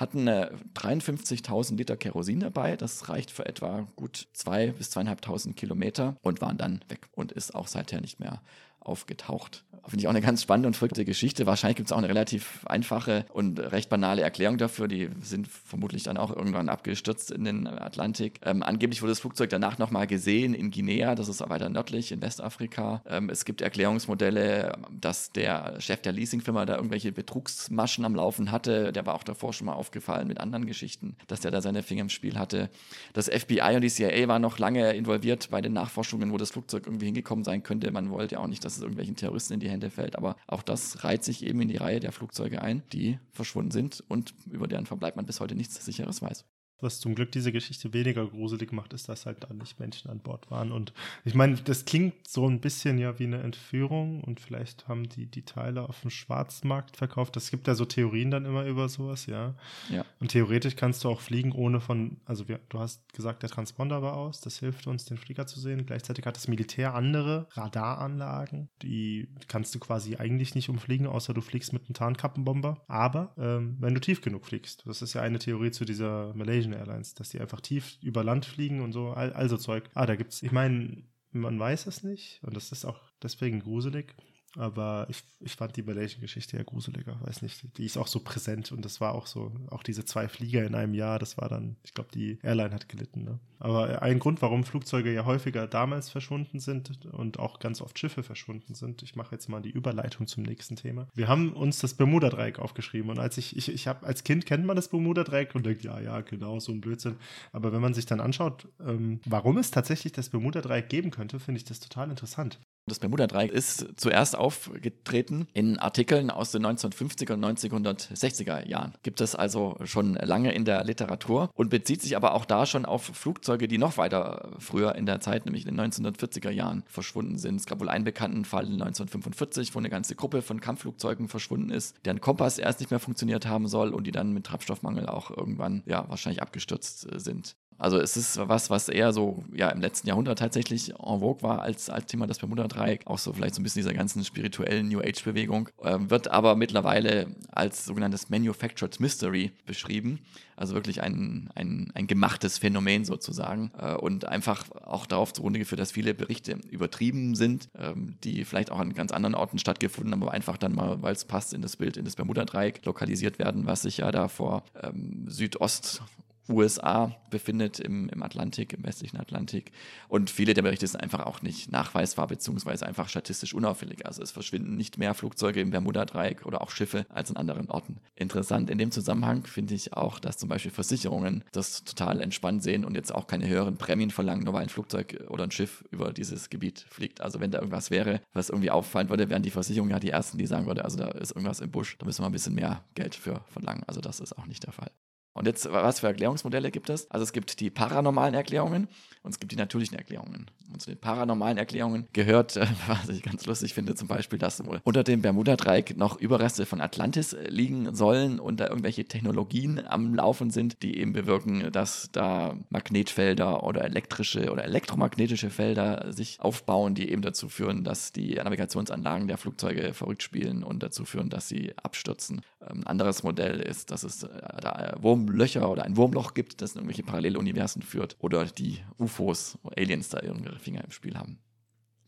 hatten 53.000 Liter Kerosin dabei. Das reicht für etwa gut zwei bis zweieinhalbtausend Kilometer und waren dann weg und ist auch seither nicht mehr aufgetaucht. Finde ich auch eine ganz spannende und verrückte Geschichte. Wahrscheinlich gibt es auch eine relativ einfache und recht banale Erklärung dafür. Die sind vermutlich dann auch irgendwann abgestürzt in den Atlantik. Ähm, angeblich wurde das Flugzeug danach nochmal gesehen in Guinea, das ist weiter nördlich in Westafrika. Ähm, es gibt Erklärungsmodelle, dass der Chef der Leasingfirma da irgendwelche Betrugsmaschen am Laufen hatte. Der war auch davor schon mal aufgefallen mit anderen Geschichten, dass der da seine Finger im Spiel hatte. Das FBI und die CIA waren noch lange involviert bei den Nachforschungen, wo das Flugzeug irgendwie hingekommen sein könnte. Man wollte auch nicht, dass es irgendwelchen Terroristen in die Hände fällt. Aber auch das reiht sich eben in die Reihe der Flugzeuge ein, die verschwunden sind und über deren Verbleib man bis heute nichts Sicheres weiß. Was zum Glück diese Geschichte weniger gruselig macht, ist, dass halt da nicht Menschen an Bord waren. Und ich meine, das klingt so ein bisschen ja wie eine Entführung und vielleicht haben die die Teile auf dem Schwarzmarkt verkauft. Es gibt ja so Theorien dann immer über sowas, ja. ja. Und theoretisch kannst du auch fliegen, ohne von, also wir, du hast gesagt, der Transponder war aus, das hilft uns, den Flieger zu sehen. Gleichzeitig hat das Militär andere Radaranlagen, die kannst du quasi eigentlich nicht umfliegen, außer du fliegst mit einem Tarnkappenbomber. Aber ähm, wenn du tief genug fliegst, das ist ja eine Theorie zu dieser Malaysian Malaysian Airlines, dass die einfach tief über Land fliegen und so, also Zeug. Ah, da gibt's, ich meine, man weiß es nicht und das ist auch deswegen gruselig. Aber ich, ich fand die Malaysian-Geschichte ja gruseliger, weiß nicht. Die ist auch so präsent und das war auch so, auch diese zwei Flieger in einem Jahr, das war dann, ich glaube, die Airline hat gelitten. Ne? Aber ein Grund, warum Flugzeuge ja häufiger damals verschwunden sind und auch ganz oft Schiffe verschwunden sind, ich mache jetzt mal die Überleitung zum nächsten Thema. Wir haben uns das Bermuda-Dreieck aufgeschrieben und als ich, ich, ich habe als Kind kennt man das Bermuda-Dreieck und denkt, ja, ja, genau, so ein Blödsinn. Aber wenn man sich dann anschaut, ähm, warum es tatsächlich das Bermuda-Dreieck geben könnte, finde ich das total interessant. Das Bermuda-Dreieck ist zuerst aufgetreten in Artikeln aus den 1950er und 1960er Jahren. Gibt es also schon lange in der Literatur und bezieht sich aber auch da schon auf Flugzeuge, die noch weiter früher in der Zeit, nämlich in den 1940er Jahren, verschwunden sind. Es gab wohl einen bekannten Fall in 1945, wo eine ganze Gruppe von Kampfflugzeugen verschwunden ist, deren Kompass erst nicht mehr funktioniert haben soll und die dann mit Treibstoffmangel auch irgendwann ja wahrscheinlich abgestürzt äh, sind. Also es ist was, was eher so ja im letzten Jahrhundert tatsächlich en vogue war als, als Thema das Bermuda-Dreieck, auch so vielleicht so ein bisschen dieser ganzen spirituellen New Age-Bewegung, äh, wird aber mittlerweile als sogenanntes Manufactured Mystery beschrieben. Also wirklich ein, ein, ein gemachtes Phänomen sozusagen äh, und einfach auch darauf zugrunde geführt, dass viele Berichte übertrieben sind, ähm, die vielleicht auch an ganz anderen Orten stattgefunden haben, aber einfach dann mal, weil es passt in das Bild, in das Bermuda-Dreieck lokalisiert werden, was sich ja da vor ähm, Südost USA befindet im, im Atlantik, im westlichen Atlantik. Und viele der Berichte sind einfach auch nicht nachweisbar, beziehungsweise einfach statistisch unauffällig. Also es verschwinden nicht mehr Flugzeuge im Bermuda-Dreieck oder auch Schiffe als an anderen Orten. Interessant in dem Zusammenhang finde ich auch, dass zum Beispiel Versicherungen das total entspannt sehen und jetzt auch keine höheren Prämien verlangen, nur weil ein Flugzeug oder ein Schiff über dieses Gebiet fliegt. Also wenn da irgendwas wäre, was irgendwie auffallen würde, wären die Versicherungen ja die ersten, die sagen würde, also da ist irgendwas im Busch, da müssen wir ein bisschen mehr Geld für verlangen. Also das ist auch nicht der Fall. Und jetzt, was für Erklärungsmodelle gibt es? Also es gibt die paranormalen Erklärungen und es gibt die natürlichen Erklärungen. Und zu den paranormalen Erklärungen gehört, [LAUGHS] was ich ganz lustig finde, zum Beispiel, dass unter dem Bermuda-Dreieck noch Überreste von Atlantis äh, liegen sollen und da irgendwelche Technologien am Laufen sind, die eben bewirken, dass da Magnetfelder oder elektrische oder elektromagnetische Felder sich aufbauen, die eben dazu führen, dass die Navigationsanlagen der Flugzeuge verrückt spielen und dazu führen, dass sie abstürzen. Ein anderes Modell ist, dass es äh, da Wurmlöcher oder ein Wurmloch gibt, das in irgendwelche Paralleluniversen führt oder die UFOs, Aliens da ihre Finger im Spiel haben.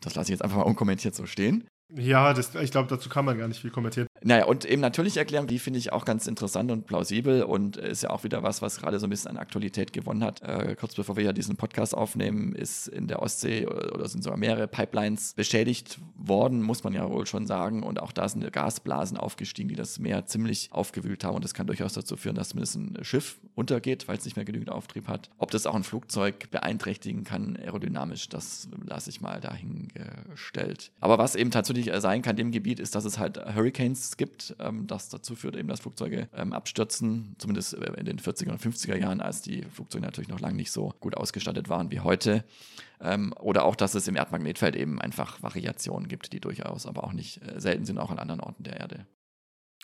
Das lasse ich jetzt einfach mal unkommentiert so stehen. Ja, das, ich glaube, dazu kann man gar nicht viel kommentieren. Naja, und eben natürlich erklären, die finde ich auch ganz interessant und plausibel und ist ja auch wieder was, was gerade so ein bisschen an Aktualität gewonnen hat. Äh, kurz bevor wir ja diesen Podcast aufnehmen, ist in der Ostsee oder, oder, sind sogar mehrere Pipelines beschädigt worden, muss man ja wohl schon sagen. Und auch da sind Gasblasen aufgestiegen, die das Meer ziemlich aufgewühlt haben. Und das kann durchaus dazu führen, dass zumindest ein Schiff untergeht, weil es nicht mehr genügend Auftrieb hat. Ob das auch ein Flugzeug beeinträchtigen kann, aerodynamisch, das lasse ich mal dahingestellt. Aber was eben tatsächlich sein kann in dem Gebiet, ist, dass es halt Hurricanes gibt, ähm, das dazu führt eben, dass Flugzeuge ähm, abstürzen, zumindest äh, in den 40er und 50er Jahren, als die Flugzeuge natürlich noch lange nicht so gut ausgestattet waren wie heute. Ähm, oder auch, dass es im Erdmagnetfeld eben einfach Variationen gibt, die durchaus aber auch nicht äh, selten sind, auch an anderen Orten der Erde.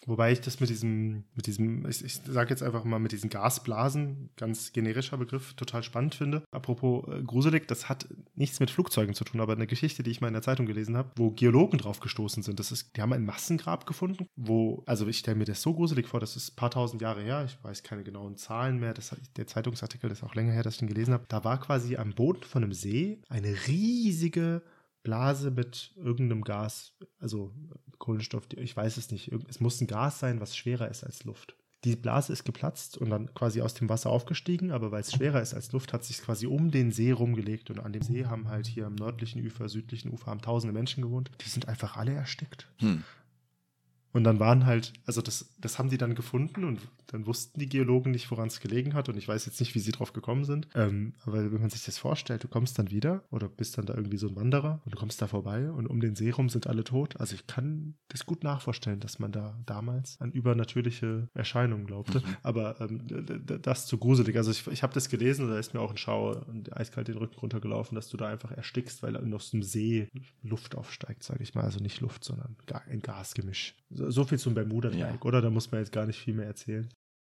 Wobei ich das mit diesem, mit diesem, ich, ich sage jetzt einfach mal mit diesen Gasblasen, ganz generischer Begriff, total spannend finde. Apropos äh, gruselig, das hat nichts mit Flugzeugen zu tun, aber eine Geschichte, die ich mal in der Zeitung gelesen habe, wo Geologen drauf gestoßen sind. Das ist, die haben ein Massengrab gefunden, wo, also ich stelle mir das so gruselig vor, das ist ein paar tausend Jahre her, ich weiß keine genauen Zahlen mehr, das, der Zeitungsartikel ist auch länger her, dass ich ihn gelesen habe. Da war quasi am Boden von einem See eine riesige Blase mit irgendeinem Gas, also Kohlenstoff, ich weiß es nicht. Es muss ein Gas sein, was schwerer ist als Luft. Die Blase ist geplatzt und dann quasi aus dem Wasser aufgestiegen, aber weil es schwerer ist als Luft, hat sich quasi um den See rumgelegt und an dem See haben halt hier am nördlichen Ufer, südlichen Ufer haben tausende Menschen gewohnt. Die sind einfach alle erstickt. Hm. Und dann waren halt, also das, das haben die dann gefunden und dann wussten die Geologen nicht, woran es gelegen hat. Und ich weiß jetzt nicht, wie sie drauf gekommen sind. Ähm, aber wenn man sich das vorstellt, du kommst dann wieder oder bist dann da irgendwie so ein Wanderer und du kommst da vorbei und um den See rum sind alle tot. Also ich kann das gut nachvorstellen, dass man da damals an übernatürliche Erscheinungen glaubte. Mhm. Aber ähm, das zu gruselig. Also ich, ich habe das gelesen und da ist mir auch ein Schauer und eiskalt den Rücken runtergelaufen, dass du da einfach erstickst, weil aus dem See Luft aufsteigt, sage ich mal. Also nicht Luft, sondern ein Gasgemisch. So viel zum Bermuda-Dreieck, ja. oder? Da muss man jetzt gar nicht viel mehr erzählen.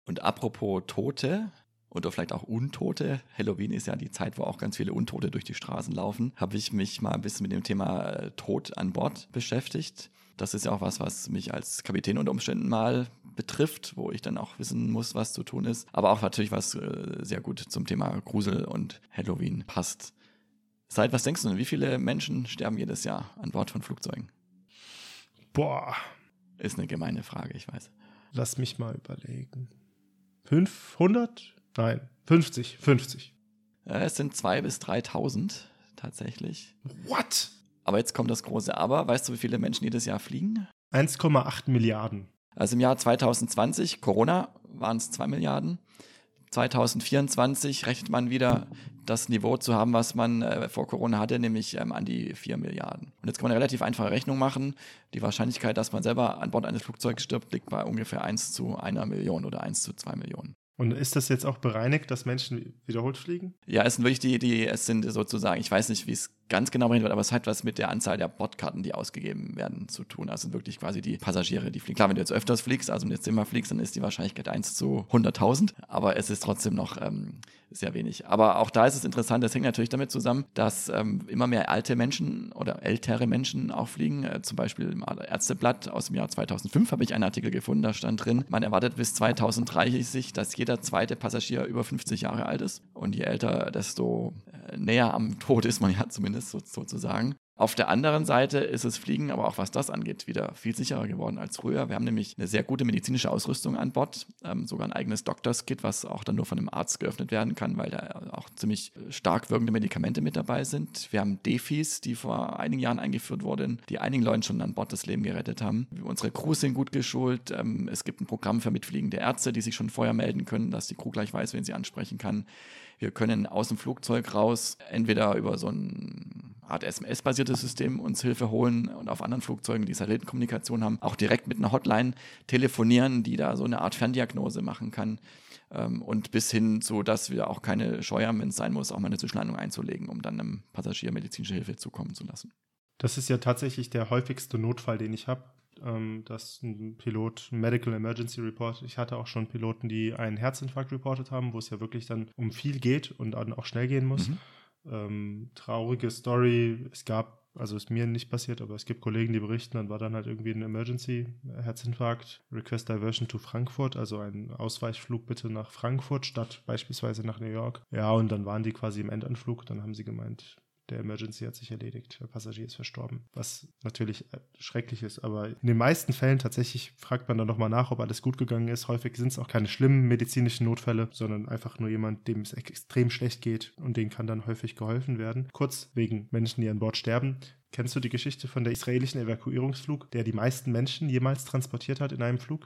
Und apropos Tote oder vielleicht auch Untote, Halloween ist ja die Zeit, wo auch ganz viele Untote durch die Straßen laufen, habe ich mich mal ein bisschen mit dem Thema äh, Tod an Bord beschäftigt. Das ist ja auch was, was mich als Kapitän unter Umständen mal betrifft, wo ich dann auch wissen muss, was zu tun ist. Aber auch natürlich, was äh, sehr gut zum Thema Grusel und Halloween passt. Seit was denkst du, wie viele Menschen sterben jedes Jahr an Bord von Flugzeugen? Boah. Ist eine gemeine Frage, ich weiß. Lass mich mal überlegen. 500? Nein, 50, 50. Es sind 2.000 bis 3.000 tatsächlich. What? Aber jetzt kommt das große Aber. Weißt du, wie viele Menschen jedes Jahr fliegen? 1,8 Milliarden. Also im Jahr 2020, Corona, waren es 2 Milliarden. 2024 rechnet man wieder das Niveau zu haben, was man äh, vor Corona hatte, nämlich ähm, an die 4 Milliarden. Und jetzt kann man eine relativ einfache Rechnung machen. Die Wahrscheinlichkeit, dass man selber an Bord eines Flugzeugs stirbt, liegt bei ungefähr 1 zu einer Million oder 1 zu 2 Millionen. Und ist das jetzt auch bereinigt, dass Menschen wiederholt fliegen? Ja, es sind wirklich die, die, es sind sozusagen, ich weiß nicht, wie es ganz genau berechnet wird, aber es hat was mit der Anzahl der Bordkarten, die ausgegeben werden, zu tun. Also wirklich quasi die Passagiere, die fliegen. Klar, wenn du jetzt öfters fliegst, also wenn du jetzt immer fliegst, dann ist die Wahrscheinlichkeit 1 zu 100.000, aber es ist trotzdem noch ähm, sehr wenig. Aber auch da ist es interessant, das hängt natürlich damit zusammen, dass ähm, immer mehr alte Menschen oder ältere Menschen auch fliegen. Äh, zum Beispiel im Ärzteblatt aus dem Jahr 2005 habe ich einen Artikel gefunden, da stand drin, man erwartet bis 2030, dass jeder zweite Passagier über 50 Jahre alt ist. Und je älter, desto äh, näher am Tod ist man ja zumindest sozusagen. Auf der anderen Seite ist das Fliegen aber auch was das angeht wieder viel sicherer geworden als früher. Wir haben nämlich eine sehr gute medizinische Ausrüstung an Bord, ähm, sogar ein eigenes Doctors-Kit, was auch dann nur von einem Arzt geöffnet werden kann, weil da auch ziemlich stark wirkende Medikamente mit dabei sind. Wir haben Defis, die vor einigen Jahren eingeführt wurden, die einigen Leuten schon an Bord das Leben gerettet haben. Unsere Crews sind gut geschult. Ähm, es gibt ein Programm für mitfliegende Ärzte, die sich schon vorher melden können, dass die Crew gleich weiß, wen sie ansprechen kann. Wir können aus dem Flugzeug raus entweder über so ein Art SMS-basiertes System uns Hilfe holen und auf anderen Flugzeugen, die Satellitenkommunikation haben, auch direkt mit einer Hotline telefonieren, die da so eine Art Ferndiagnose machen kann. Ähm, und bis hin zu, dass wir auch keine Scheu haben, wenn es sein muss, auch mal eine Zwischenlandung einzulegen, um dann einem Passagier medizinische Hilfe zukommen zu lassen. Das ist ja tatsächlich der häufigste Notfall, den ich habe dass ein Pilot Medical Emergency Report, ich hatte auch schon Piloten, die einen Herzinfarkt reportet haben, wo es ja wirklich dann um viel geht und dann auch schnell gehen muss. Mhm. Ähm, traurige Story, es gab, also ist mir nicht passiert, aber es gibt Kollegen, die berichten, dann war dann halt irgendwie ein Emergency Herzinfarkt, Request Diversion to Frankfurt, also ein Ausweichflug bitte nach Frankfurt statt beispielsweise nach New York. Ja, und dann waren die quasi im Endanflug, dann haben sie gemeint, der Emergency hat sich erledigt, der Passagier ist verstorben. Was natürlich äh, schrecklich ist, aber in den meisten Fällen tatsächlich fragt man dann nochmal nach, ob alles gut gegangen ist. Häufig sind es auch keine schlimmen medizinischen Notfälle, sondern einfach nur jemand, dem es extrem schlecht geht und denen kann dann häufig geholfen werden. Kurz wegen Menschen, die an Bord sterben. Kennst du die Geschichte von der israelischen Evakuierungsflug, der die meisten Menschen jemals transportiert hat in einem Flug?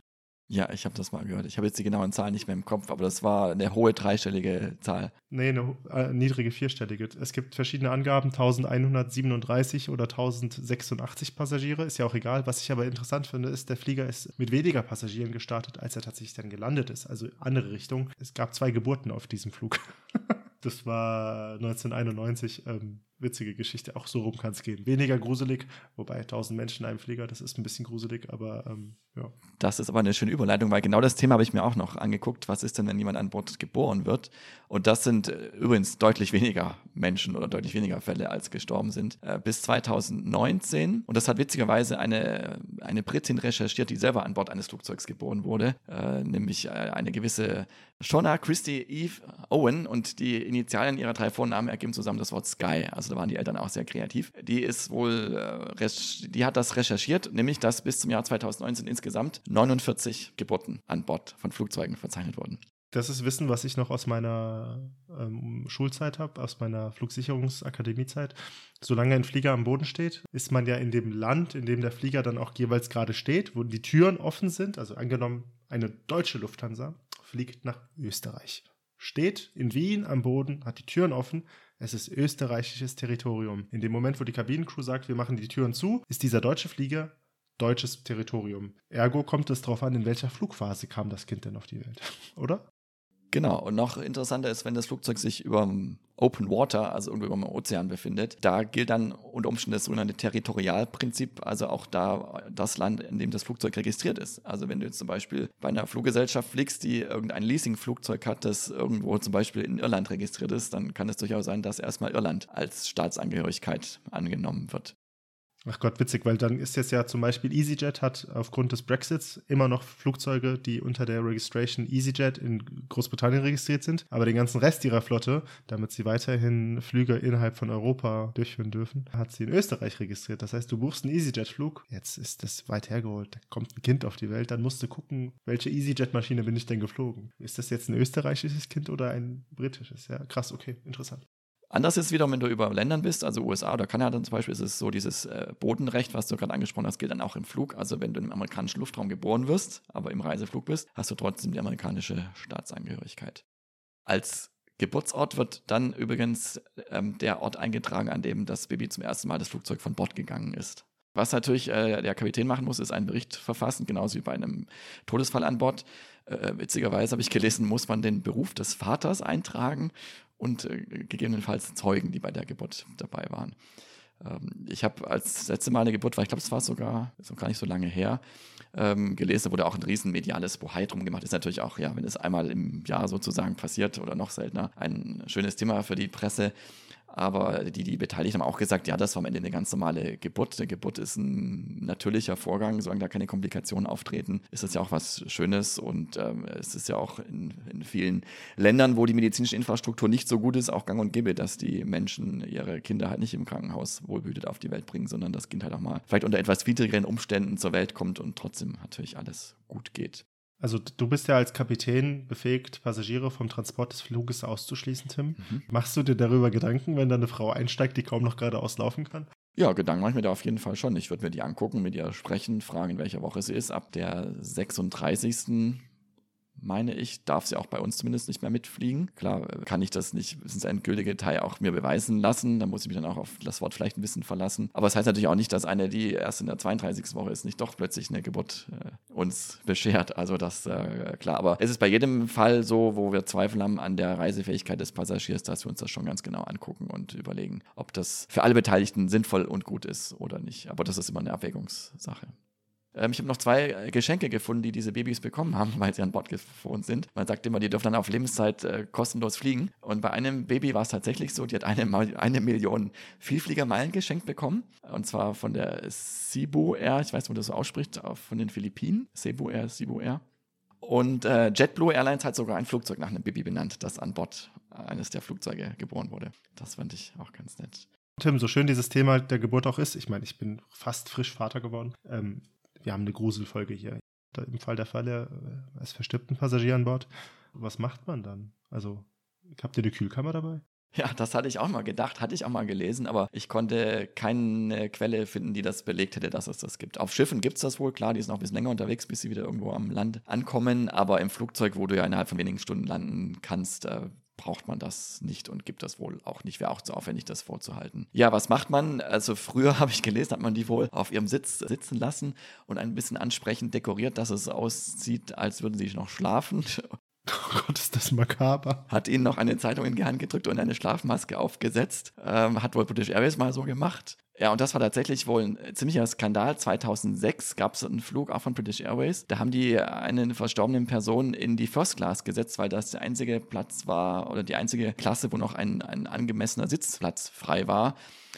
Ja, ich habe das mal gehört. Ich habe jetzt die genauen Zahlen nicht mehr im Kopf, aber das war eine hohe dreistellige Zahl. Nee, eine äh, niedrige vierstellige. Es gibt verschiedene Angaben, 1137 oder 1086 Passagiere, ist ja auch egal. Was ich aber interessant finde, ist, der Flieger ist mit weniger Passagieren gestartet, als er tatsächlich dann gelandet ist. Also andere Richtung. Es gab zwei Geburten auf diesem Flug. [LAUGHS] das war 1991. Ähm, witzige Geschichte. Auch so rum kann es gehen. Weniger gruselig, wobei 1000 Menschen in einem Flieger, das ist ein bisschen gruselig, aber ähm, ja. Das ist aber eine schöne Überleitung, weil genau das Thema habe ich mir auch noch angeguckt. Was ist denn, wenn jemand an Bord geboren wird? Und das sind äh, übrigens deutlich weniger Menschen oder deutlich weniger Fälle, als gestorben sind. Äh, bis 2019. Und das hat witzigerweise eine, eine Britin recherchiert, die selber an Bord eines Flugzeugs geboren wurde, äh, nämlich äh, eine gewisse Shona Christie Eve Owen. Und die Initialen ihrer drei Vornamen ergeben zusammen das Wort Sky. Also da waren die Eltern auch sehr kreativ. Die ist wohl, äh, die hat das recherchiert, nämlich dass bis zum Jahr 2019 insgesamt 49 Geburten an Bord von Flugzeugen verzeichnet wurden. Das ist Wissen, was ich noch aus meiner ähm, Schulzeit habe, aus meiner Flugsicherungsakademiezeit. Solange ein Flieger am Boden steht, ist man ja in dem Land, in dem der Flieger dann auch jeweils gerade steht, wo die Türen offen sind. Also angenommen, eine deutsche Lufthansa fliegt nach Österreich. Steht in Wien am Boden, hat die Türen offen, es ist österreichisches Territorium. In dem Moment, wo die Kabinencrew sagt, wir machen die Türen zu, ist dieser deutsche Flieger deutsches Territorium. Ergo kommt es darauf an, in welcher Flugphase kam das Kind denn auf die Welt, [LAUGHS] oder? Genau, und noch interessanter ist, wenn das Flugzeug sich über Open Water, also irgendwo dem Ozean befindet, da gilt dann unter Umständen das sogenannte Territorialprinzip, also auch da das Land, in dem das Flugzeug registriert ist. Also wenn du jetzt zum Beispiel bei einer Fluggesellschaft fliegst, die irgendein Leasingflugzeug hat, das irgendwo zum Beispiel in Irland registriert ist, dann kann es durchaus sein, dass erstmal Irland als Staatsangehörigkeit angenommen wird. Ach Gott, witzig, weil dann ist jetzt ja zum Beispiel EasyJet hat aufgrund des Brexits immer noch Flugzeuge, die unter der Registration EasyJet in Großbritannien registriert sind, aber den ganzen Rest ihrer Flotte, damit sie weiterhin Flüge innerhalb von Europa durchführen dürfen, hat sie in Österreich registriert. Das heißt, du buchst einen EasyJet-Flug, jetzt ist das weit hergeholt, da kommt ein Kind auf die Welt, dann musst du gucken, welche EasyJet-Maschine bin ich denn geflogen? Ist das jetzt ein österreichisches Kind oder ein britisches? Ja, krass, okay, interessant. Anders ist es wieder, wenn du über Ländern bist, also USA oder Kanada zum Beispiel, ist es so, dieses äh, Bodenrecht, was du gerade angesprochen hast, gilt dann auch im Flug. Also wenn du im amerikanischen Luftraum geboren wirst, aber im Reiseflug bist, hast du trotzdem die amerikanische Staatsangehörigkeit. Als Geburtsort wird dann übrigens ähm, der Ort eingetragen, an dem das Baby zum ersten Mal das Flugzeug von Bord gegangen ist. Was natürlich äh, der Kapitän machen muss, ist einen Bericht verfassen, genauso wie bei einem Todesfall an Bord. Äh, witzigerweise habe ich gelesen, muss man den Beruf des Vaters eintragen und äh, gegebenenfalls Zeugen, die bei der Geburt dabei waren. Ähm, ich habe als letzte Mal eine Geburt war, ich glaube, es war sogar ist gar nicht so lange her, ähm, gelesen, wurde auch ein riesen mediales Bohai drum gemacht. Ist natürlich auch, ja, wenn es einmal im Jahr sozusagen passiert oder noch seltener, ein schönes Thema für die Presse. Aber die, die Beteiligten haben auch gesagt, ja, das war am Ende eine ganz normale Geburt. Eine Geburt ist ein natürlicher Vorgang, solange da keine Komplikationen auftreten, ist das ja auch was Schönes. Und ähm, es ist ja auch in, in, vielen Ländern, wo die medizinische Infrastruktur nicht so gut ist, auch gang und gäbe, dass die Menschen ihre Kinder halt nicht im Krankenhaus wohlbehütet auf die Welt bringen, sondern das Kind halt auch mal vielleicht unter etwas widrigeren Umständen zur Welt kommt und trotzdem natürlich alles gut geht. Also du bist ja als Kapitän befähigt, Passagiere vom Transport des Fluges auszuschließen, Tim. Mhm. Machst du dir darüber Gedanken, wenn da eine Frau einsteigt, die kaum noch geradeaus laufen kann? Ja, Gedanken mache ich mir da auf jeden Fall schon. Ich würde mir die angucken, mit ihr sprechen, fragen, in welcher Woche sie ist. Ab der 36 meine ich, darf sie auch bei uns zumindest nicht mehr mitfliegen. Klar kann ich das nicht bis ins endgültige Detail auch mir beweisen lassen. Da muss ich mich dann auch auf das Wort vielleicht ein bisschen verlassen. Aber es das heißt natürlich auch nicht, dass eine, die erst in der 32. Woche ist, nicht doch plötzlich eine Geburt äh, uns beschert. Also das äh, klar. Aber es ist bei jedem Fall so, wo wir Zweifel haben an der Reisefähigkeit des Passagiers, dass wir uns das schon ganz genau angucken und überlegen, ob das für alle Beteiligten sinnvoll und gut ist oder nicht. Aber das ist immer eine Abwägungssache. Ähm, ich habe noch zwei äh, Geschenke gefunden, die diese Babys bekommen haben, [LAUGHS] weil sie an Bord geflogen sind. Man sagt immer, die dürfen dann auf Lebenszeit äh, kostenlos fliegen. Und bei einem Baby war es tatsächlich so, die hat eine, eine Million Vielfliegermeilen geschenkt bekommen. Und zwar von der Cebu Air, ich weiß nicht, man das so ausspricht, von den Philippinen. Cebu Air, Cebu Air. Und äh, JetBlue Airlines hat sogar ein Flugzeug nach einem Baby benannt, das an Bord eines der Flugzeuge geboren wurde. Das fand ich auch ganz nett. Tim, so schön dieses Thema der Geburt auch ist, ich meine, ich bin fast frisch Vater geworden. Ähm, wir haben eine Gruselfolge hier. Im Fall der Fälle, äh, es verstirbt ein Passagier an Bord. Was macht man dann? Also, habt ihr eine Kühlkammer dabei? Ja, das hatte ich auch mal gedacht, hatte ich auch mal gelesen, aber ich konnte keine Quelle finden, die das belegt hätte, dass es das gibt. Auf Schiffen gibt es das wohl, klar, die sind auch ein bisschen länger unterwegs, bis sie wieder irgendwo am Land ankommen, aber im Flugzeug, wo du ja innerhalb von wenigen Stunden landen kannst, braucht man das nicht und gibt das wohl auch nicht. Wäre auch zu aufwendig, das vorzuhalten. Ja, was macht man? Also früher [LAUGHS] habe ich gelesen, hat man die wohl auf ihrem Sitz sitzen lassen und ein bisschen ansprechend dekoriert, dass es aussieht, als würden sie noch schlafen. [LAUGHS] Oh Gott, ist das makaber. Hat ihnen noch eine Zeitung in die Hand gedrückt und eine Schlafmaske aufgesetzt. Ähm, hat wohl British Airways mal so gemacht. Ja, und das war tatsächlich wohl ein ziemlicher Skandal. 2006 gab es einen Flug auch von British Airways. Da haben die eine verstorbene Person in die First Class gesetzt, weil das der einzige Platz war oder die einzige Klasse, wo noch ein, ein angemessener Sitzplatz frei war.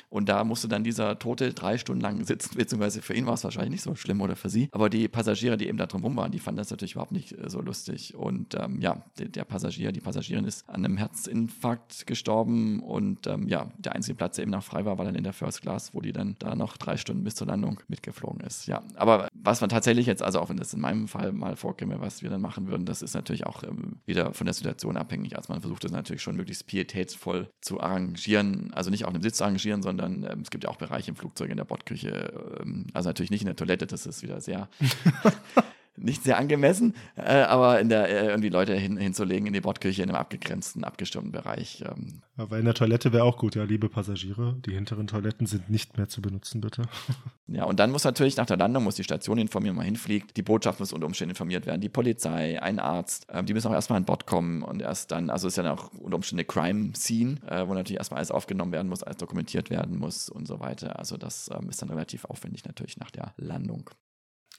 Und da musste dann dieser Tote drei Stunden lang sitzen, beziehungsweise für ihn war es wahrscheinlich nicht so schlimm oder für sie. Aber die Passagiere, die eben da drum rum waren, die fanden das natürlich überhaupt nicht äh, so lustig. Und ähm, ja, der, der, Passagier, die Passagierin ist an einem Herzinfarkt gestorben und ähm, ja, der einzige Platz, der eben noch frei war, war dann in der First Class, wo die dann da noch drei Stunden bis zur Landung mitgeflogen ist. Ja, aber was man tatsächlich jetzt, also auch wenn das in meinem Fall mal vorkäme, was wir dann machen würden, das ist natürlich auch ähm, wieder von der Situation abhängig. Also man versucht das natürlich schon möglichst pietätsvoll zu arrangieren, also nicht auf einem Sitz zu arrangieren, sondern sondern ähm, es gibt ja auch Bereiche im Flugzeug, in der Bordküche, ähm, also natürlich nicht in der Toilette, das ist wieder sehr [LAUGHS] [LAUGHS] nicht sehr angemessen, äh, aber in der äh, irgendwie Leute hin, hinzulegen in die Bordküche in einem abgegrenzten, abgestimmten Bereich. Ähm. Aber in der Toilette wäre auch gut, ja, liebe Passagiere. Die hinteren Toiletten sind nicht mehr zu benutzen, bitte. [LAUGHS] ja, und dann muss natürlich nach der Landung muss die Station informieren, man hinfliegt. Die Botschaft muss unter Umständen informiert werden, die Polizei, ein Arzt. Ähm, die müssen auch erstmal an Bord kommen und erst dann, also ist ja auch unter Umständen eine Crime-Scene, äh, wo natürlich erstmal alles aufgenommen werden muss, alles dokumentiert werden muss und so weiter. Also das ähm, ist dann relativ aufwendig natürlich nach der Landung.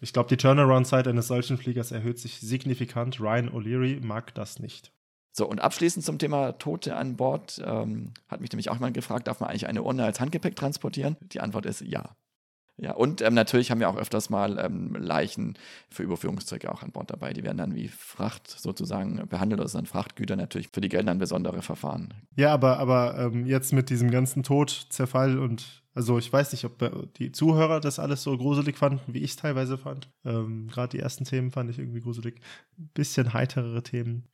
Ich glaube, die Turnaround-Zeit eines solchen Fliegers erhöht sich signifikant. Ryan O'Leary mag das nicht. So, und abschließend zum Thema Tote an Bord ähm, hat mich nämlich auch jemand gefragt, darf man eigentlich eine Urne als Handgepäck transportieren? Die Antwort ist ja. Ja, und ähm, natürlich haben wir auch öfters mal ähm, Leichen für Überführungszwecke auch an Bord dabei. Die werden dann wie Fracht sozusagen behandelt. Das sind Frachtgüter natürlich für die gelten dann besondere Verfahren. Ja, aber, aber ähm, jetzt mit diesem ganzen Tod, Zerfall und also ich weiß nicht, ob die Zuhörer das alles so gruselig fanden, wie ich es teilweise fand. Ähm, Gerade die ersten Themen fand ich irgendwie gruselig. Bisschen heiterere Themen.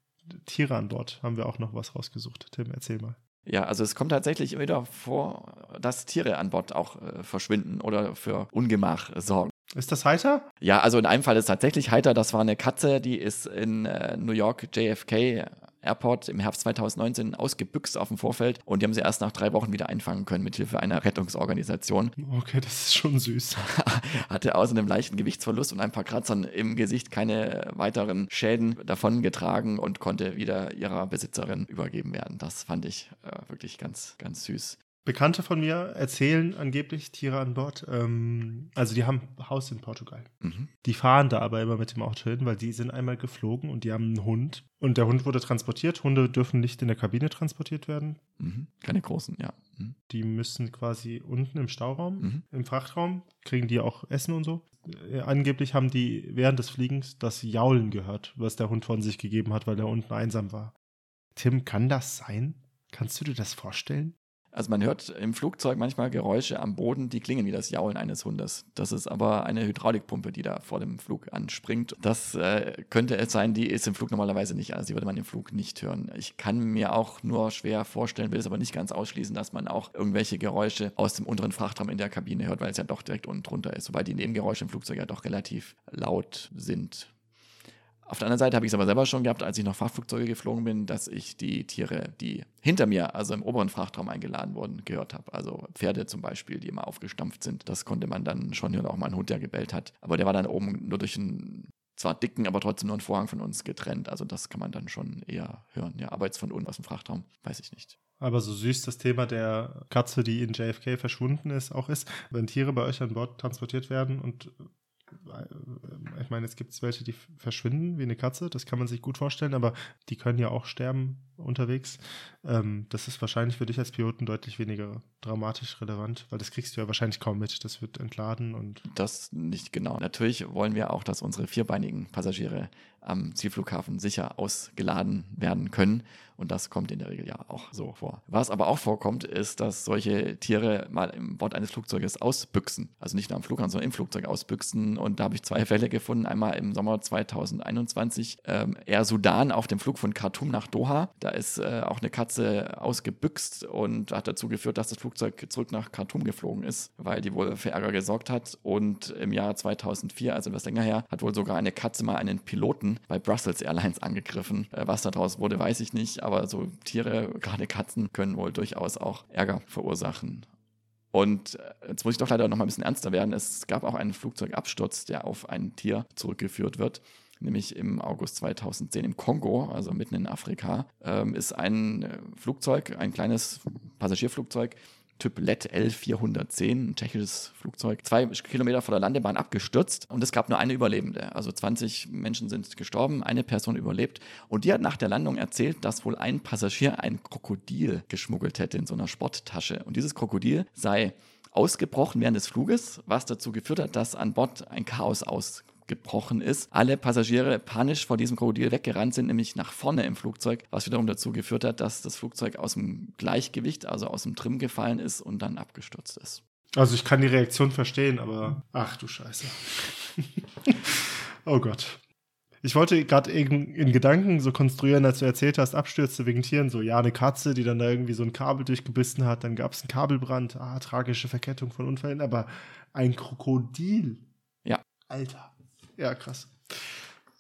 Tiere an Bord haben wir auch noch was rausgesucht. Tim, erzähl mal. Ja, also es kommt tatsächlich wieder vor, dass Tiere an Bord auch äh, verschwinden oder für Ungemach sorgen. Ist das heiter? Ja, also in einem Fall ist es tatsächlich heiter. Das war eine Katze, die ist in äh, New York JFK Airport im Herbst 2019 ausgebüxt auf dem Vorfeld und die haben sie erst nach drei Wochen wieder einfangen können mit Hilfe einer Rettungsorganisation. Okay, das ist schon süß. [LAUGHS] Hatte außer einem leichten Gewichtsverlust und ein paar Kratzern im Gesicht keine weiteren Schäden davongetragen und konnte wieder ihrer Besitzerin übergeben werden. Das fand ich äh, wirklich ganz, ganz süß. Bekannte von mir erzählen angeblich Tiere an Bord. Ähm, also die haben Haus in Portugal. Mhm. Die fahren da aber immer mit dem Auto hin, weil die sind einmal geflogen und die haben einen Hund. Und der Hund wurde transportiert. Hunde dürfen nicht in der Kabine transportiert werden. Mhm. Keine großen, ja. Mhm. Die müssen quasi unten im Stauraum, mhm. im Frachtraum, kriegen die auch Essen und so. Äh, angeblich haben die während des Fliegens das Jaulen gehört, was der Hund von sich gegeben hat, weil der unten einsam war. Tim, kann das sein? Kannst du dir das vorstellen? Also man hört im Flugzeug manchmal Geräusche am Boden, die klingen wie das Jaulen eines Hundes. Das ist aber eine Hydraulikpumpe, die da vor dem Flug anspringt. Das äh, könnte es sein, die ist im Flug normalerweise nicht, also die würde man im Flug nicht hören. Ich kann mir auch nur schwer vorstellen, will es aber nicht ganz ausschließen, dass man auch irgendwelche Geräusche aus dem unteren Frachtraum in der Kabine hört, weil es ja doch direkt unten drunter ist, wobei die Nebengeräusche im Flugzeug ja doch relativ laut sind. Auf der anderen Seite habe ich es aber selber schon gehabt, als ich noch Fachflugzeuge geflogen bin, dass ich die Tiere, die hinter mir, also im oberen Frachtraum eingeladen wurden, gehört habe. Also Pferde zum Beispiel, die immer aufgestampft sind. Das konnte man dann schon hören, auch mal ein Hund, der gebellt hat. Aber der war dann oben nur durch einen zwar dicken, aber trotzdem nur einen Vorhang von uns getrennt. Also das kann man dann schon eher hören. Ja, aber jetzt von unten aus dem Frachtraum, weiß ich nicht. Aber so süß das Thema der Katze, die in JFK verschwunden ist, auch ist, wenn Tiere bei euch an Bord transportiert werden und ich meine, es gibt welche, die verschwinden wie eine Katze, das kann man sich gut vorstellen, aber die können ja auch sterben unterwegs. Ähm, das ist wahrscheinlich für dich als Piloten deutlich weniger dramatisch relevant, weil das kriegst du ja wahrscheinlich kaum mit. Das wird entladen und. Das nicht genau. Natürlich wollen wir auch, dass unsere vierbeinigen Passagiere am Zielflughafen sicher ausgeladen werden können. Und das kommt in der Regel ja auch so vor. Was aber auch vorkommt, ist, dass solche Tiere mal im Bord eines Flugzeuges ausbüchsen. Also nicht nur am Flughafen, sondern im Flugzeug ausbüchsen. Und da habe ich zwei Fälle gefunden. Einmal im Sommer 2021, ähm, Air Sudan auf dem Flug von Khartoum nach Doha. Da ist äh, auch eine Katze ausgebüxt und hat dazu geführt, dass das Flugzeug zurück nach Khartoum geflogen ist, weil die wohl für Ärger gesorgt hat. Und im Jahr 2004, also etwas länger her, hat wohl sogar eine Katze mal einen Piloten bei Brussels Airlines angegriffen. Äh, was daraus wurde, weiß ich nicht aber so Tiere, gerade Katzen, können wohl durchaus auch Ärger verursachen. Und äh, jetzt muss ich doch leider noch mal ein bisschen ernster werden. Es gab auch einen Flugzeugabsturz, der auf ein Tier zurückgeführt wird. Nämlich im August 2010 im Kongo, also mitten in Afrika, ähm, ist ein äh, Flugzeug, ein kleines Passagierflugzeug, Typ LED L410, ein tschechisches Flugzeug, zwei Kilometer vor der Landebahn abgestürzt und es gab nur eine Überlebende. Also 20 Menschen sind gestorben, eine Person überlebt und die hat nach der Landung erzählt, dass wohl ein Passagier ein Krokodil geschmuggelt hätte in so einer Sporttasche. Und dieses Krokodil sei ausgebrochen während des Fluges, was dazu geführt hat, dass an Bord ein Chaos aus gebrochen ist. Alle Passagiere panisch vor diesem Krokodil weggerannt sind, nämlich nach vorne im Flugzeug, was wiederum dazu geführt hat, dass das Flugzeug aus dem Gleichgewicht, also aus dem Trim gefallen ist und dann abgestürzt ist. Also ich kann die Reaktion verstehen, aber ach du Scheiße. [LAUGHS] oh Gott. Ich wollte gerade in, in, Gedanken so konstruieren, als du erzählt hast, Abstürze wegen Tieren, so ja, eine Katze, die dann da irgendwie so ein Kabel durchgebissen hat, dann gab es einen Kabelbrand, ah, tragische Verkettung von Unfällen, aber ein Krokodil. Ja. Alter. Ja, krass.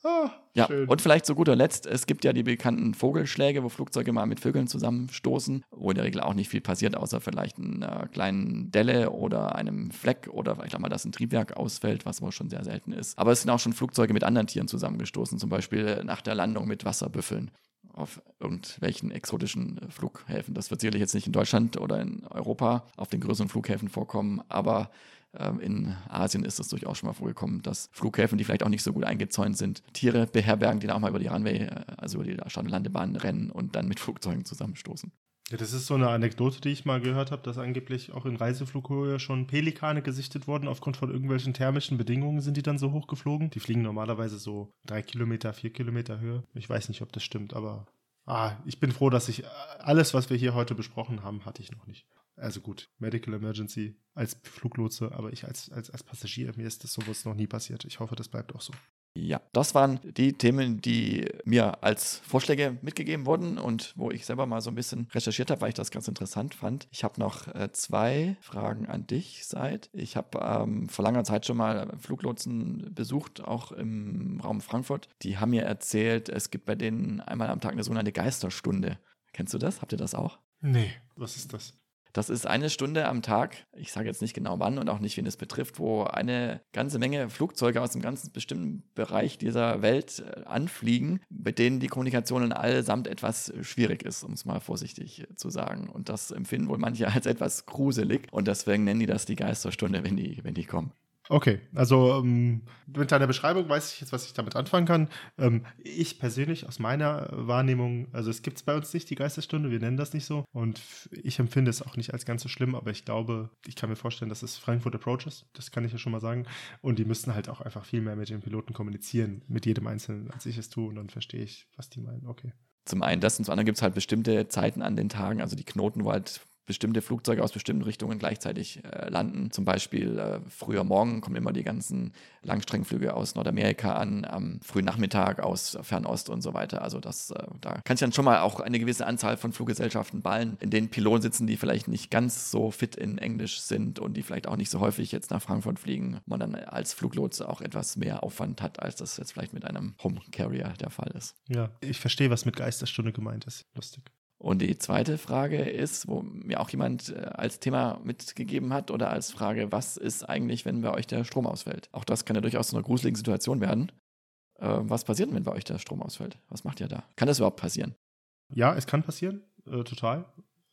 Ah, ja, schön. und vielleicht zu guter Letzt, es gibt ja die bekannten Vogelschläge, wo Flugzeuge mal mit Vögeln zusammenstoßen, wo in der Regel auch nicht viel passiert, außer vielleicht einer kleinen Delle oder einem Fleck oder vielleicht auch mal, dass ein Triebwerk ausfällt, was wohl schon sehr selten ist. Aber es sind auch schon Flugzeuge mit anderen Tieren zusammengestoßen, zum Beispiel nach der Landung mit Wasserbüffeln auf irgendwelchen exotischen Flughäfen. Das wird sicherlich jetzt nicht in Deutschland oder in Europa auf den größeren Flughäfen vorkommen, aber in Asien ist es durchaus schon mal vorgekommen, dass Flughäfen, die vielleicht auch nicht so gut eingezäunt sind, Tiere beherbergen, die dann auch mal über die Runway, äh, also über die Landebahn rennen und dann mit [LAUGHS] Flugzeugen zusammenstoßen. Ja, das ist so eine Anekdote, die ich mal gehört habe, dass angeblich auch in Reiseflughöhe schon Pelikane gesichtet wurden. Aufgrund von irgendwelchen thermischen Bedingungen sind die dann so hoch geflogen. Die fliegen normalerweise so drei Kilometer, vier Kilometer Höhe. Ich weiß nicht, ob das stimmt, aber ah, ich bin froh, dass ich alles, was wir hier heute besprochen haben, hatte ich noch nicht. Also gut, Medical Emergency als Fluglotse, aber ich als, als, als Passagier, mir ist das sowas noch nie passiert. Ich hoffe, das bleibt auch so. Ja, das waren die Themen, die mir als Vorschläge mitgegeben wurden und wo ich selber mal so ein bisschen recherchiert habe, weil ich das ganz interessant fand. Ich habe noch äh, zwei Fragen an dich, Seid. Ich habe ähm, vor langer Zeit schon mal Fluglotsen besucht, auch im Raum Frankfurt. Die haben mir erzählt, es gibt bei denen einmal am Tag eine sogenannte Geisterstunde. Kennst du das? Habt ihr das auch? Nee, was ist das? Das ist eine Stunde am Tag, ich sage jetzt nicht genau wann und auch nicht, wen es betrifft, wo eine ganze Menge Flugzeuge aus einem ganz bestimmten Bereich dieser Welt äh, anfliegen, mit denen die Kommunikation allesamt etwas schwierig ist, um es mal vorsichtig zu sagen. Und das empfinden wohl manche [LAUGHS] als etwas gruselig und deswegen nennen die das die Geisterstunde, wenn die, wenn die kommen. Okay, also ähm, mit deiner Beschreibung weiß ich jetzt, was ich damit anfangen kann. Ähm, ich persönlich aus meiner Wahrnehmung, also es gibt es bei uns nicht, die Geisterstunde, wir nennen das nicht so. Und ich empfinde es auch nicht als ganz so schlimm, aber ich glaube, ich kann mir vorstellen, dass es Frankfurt Approaches, das kann ich ja schon mal sagen. Und die müssen halt auch einfach viel mehr mit den Piloten kommunizieren, mit jedem Einzelnen, als ich es tue. Und dann verstehe ich, was die meinen. Okay. Zum einen das und zum anderen gibt es halt bestimmte Zeiten an den Tagen, also die Knoten, wo halt bestimmte Flugzeuge aus bestimmten Richtungen gleichzeitig äh, landen. Zum Beispiel äh, früher Morgen kommen immer die ganzen Langstreckenflüge aus Nordamerika an, am frühen Nachmittag aus Fernost und so weiter. Also das, äh, da kann sich dann schon mal auch eine gewisse Anzahl von Fluggesellschaften ballen, in denen Piloten sitzen, die vielleicht nicht ganz so fit in Englisch sind und die vielleicht auch nicht so häufig jetzt nach Frankfurt fliegen, man dann als Fluglotse auch etwas mehr Aufwand hat, als das jetzt vielleicht mit einem Home Carrier der Fall ist. Ja, ich verstehe, was mit Geisterstunde gemeint ist. Lustig. Und die zweite Frage ist, wo mir auch jemand äh, als Thema mitgegeben hat oder als Frage, was ist eigentlich, wenn bei euch der Strom ausfällt? Auch das kann ja durchaus zu einer gruseligen Situation werden. Äh, was passiert denn, wenn bei euch der Strom ausfällt? Was macht ihr da? Kann das überhaupt passieren? Ja, es kann passieren, äh, total.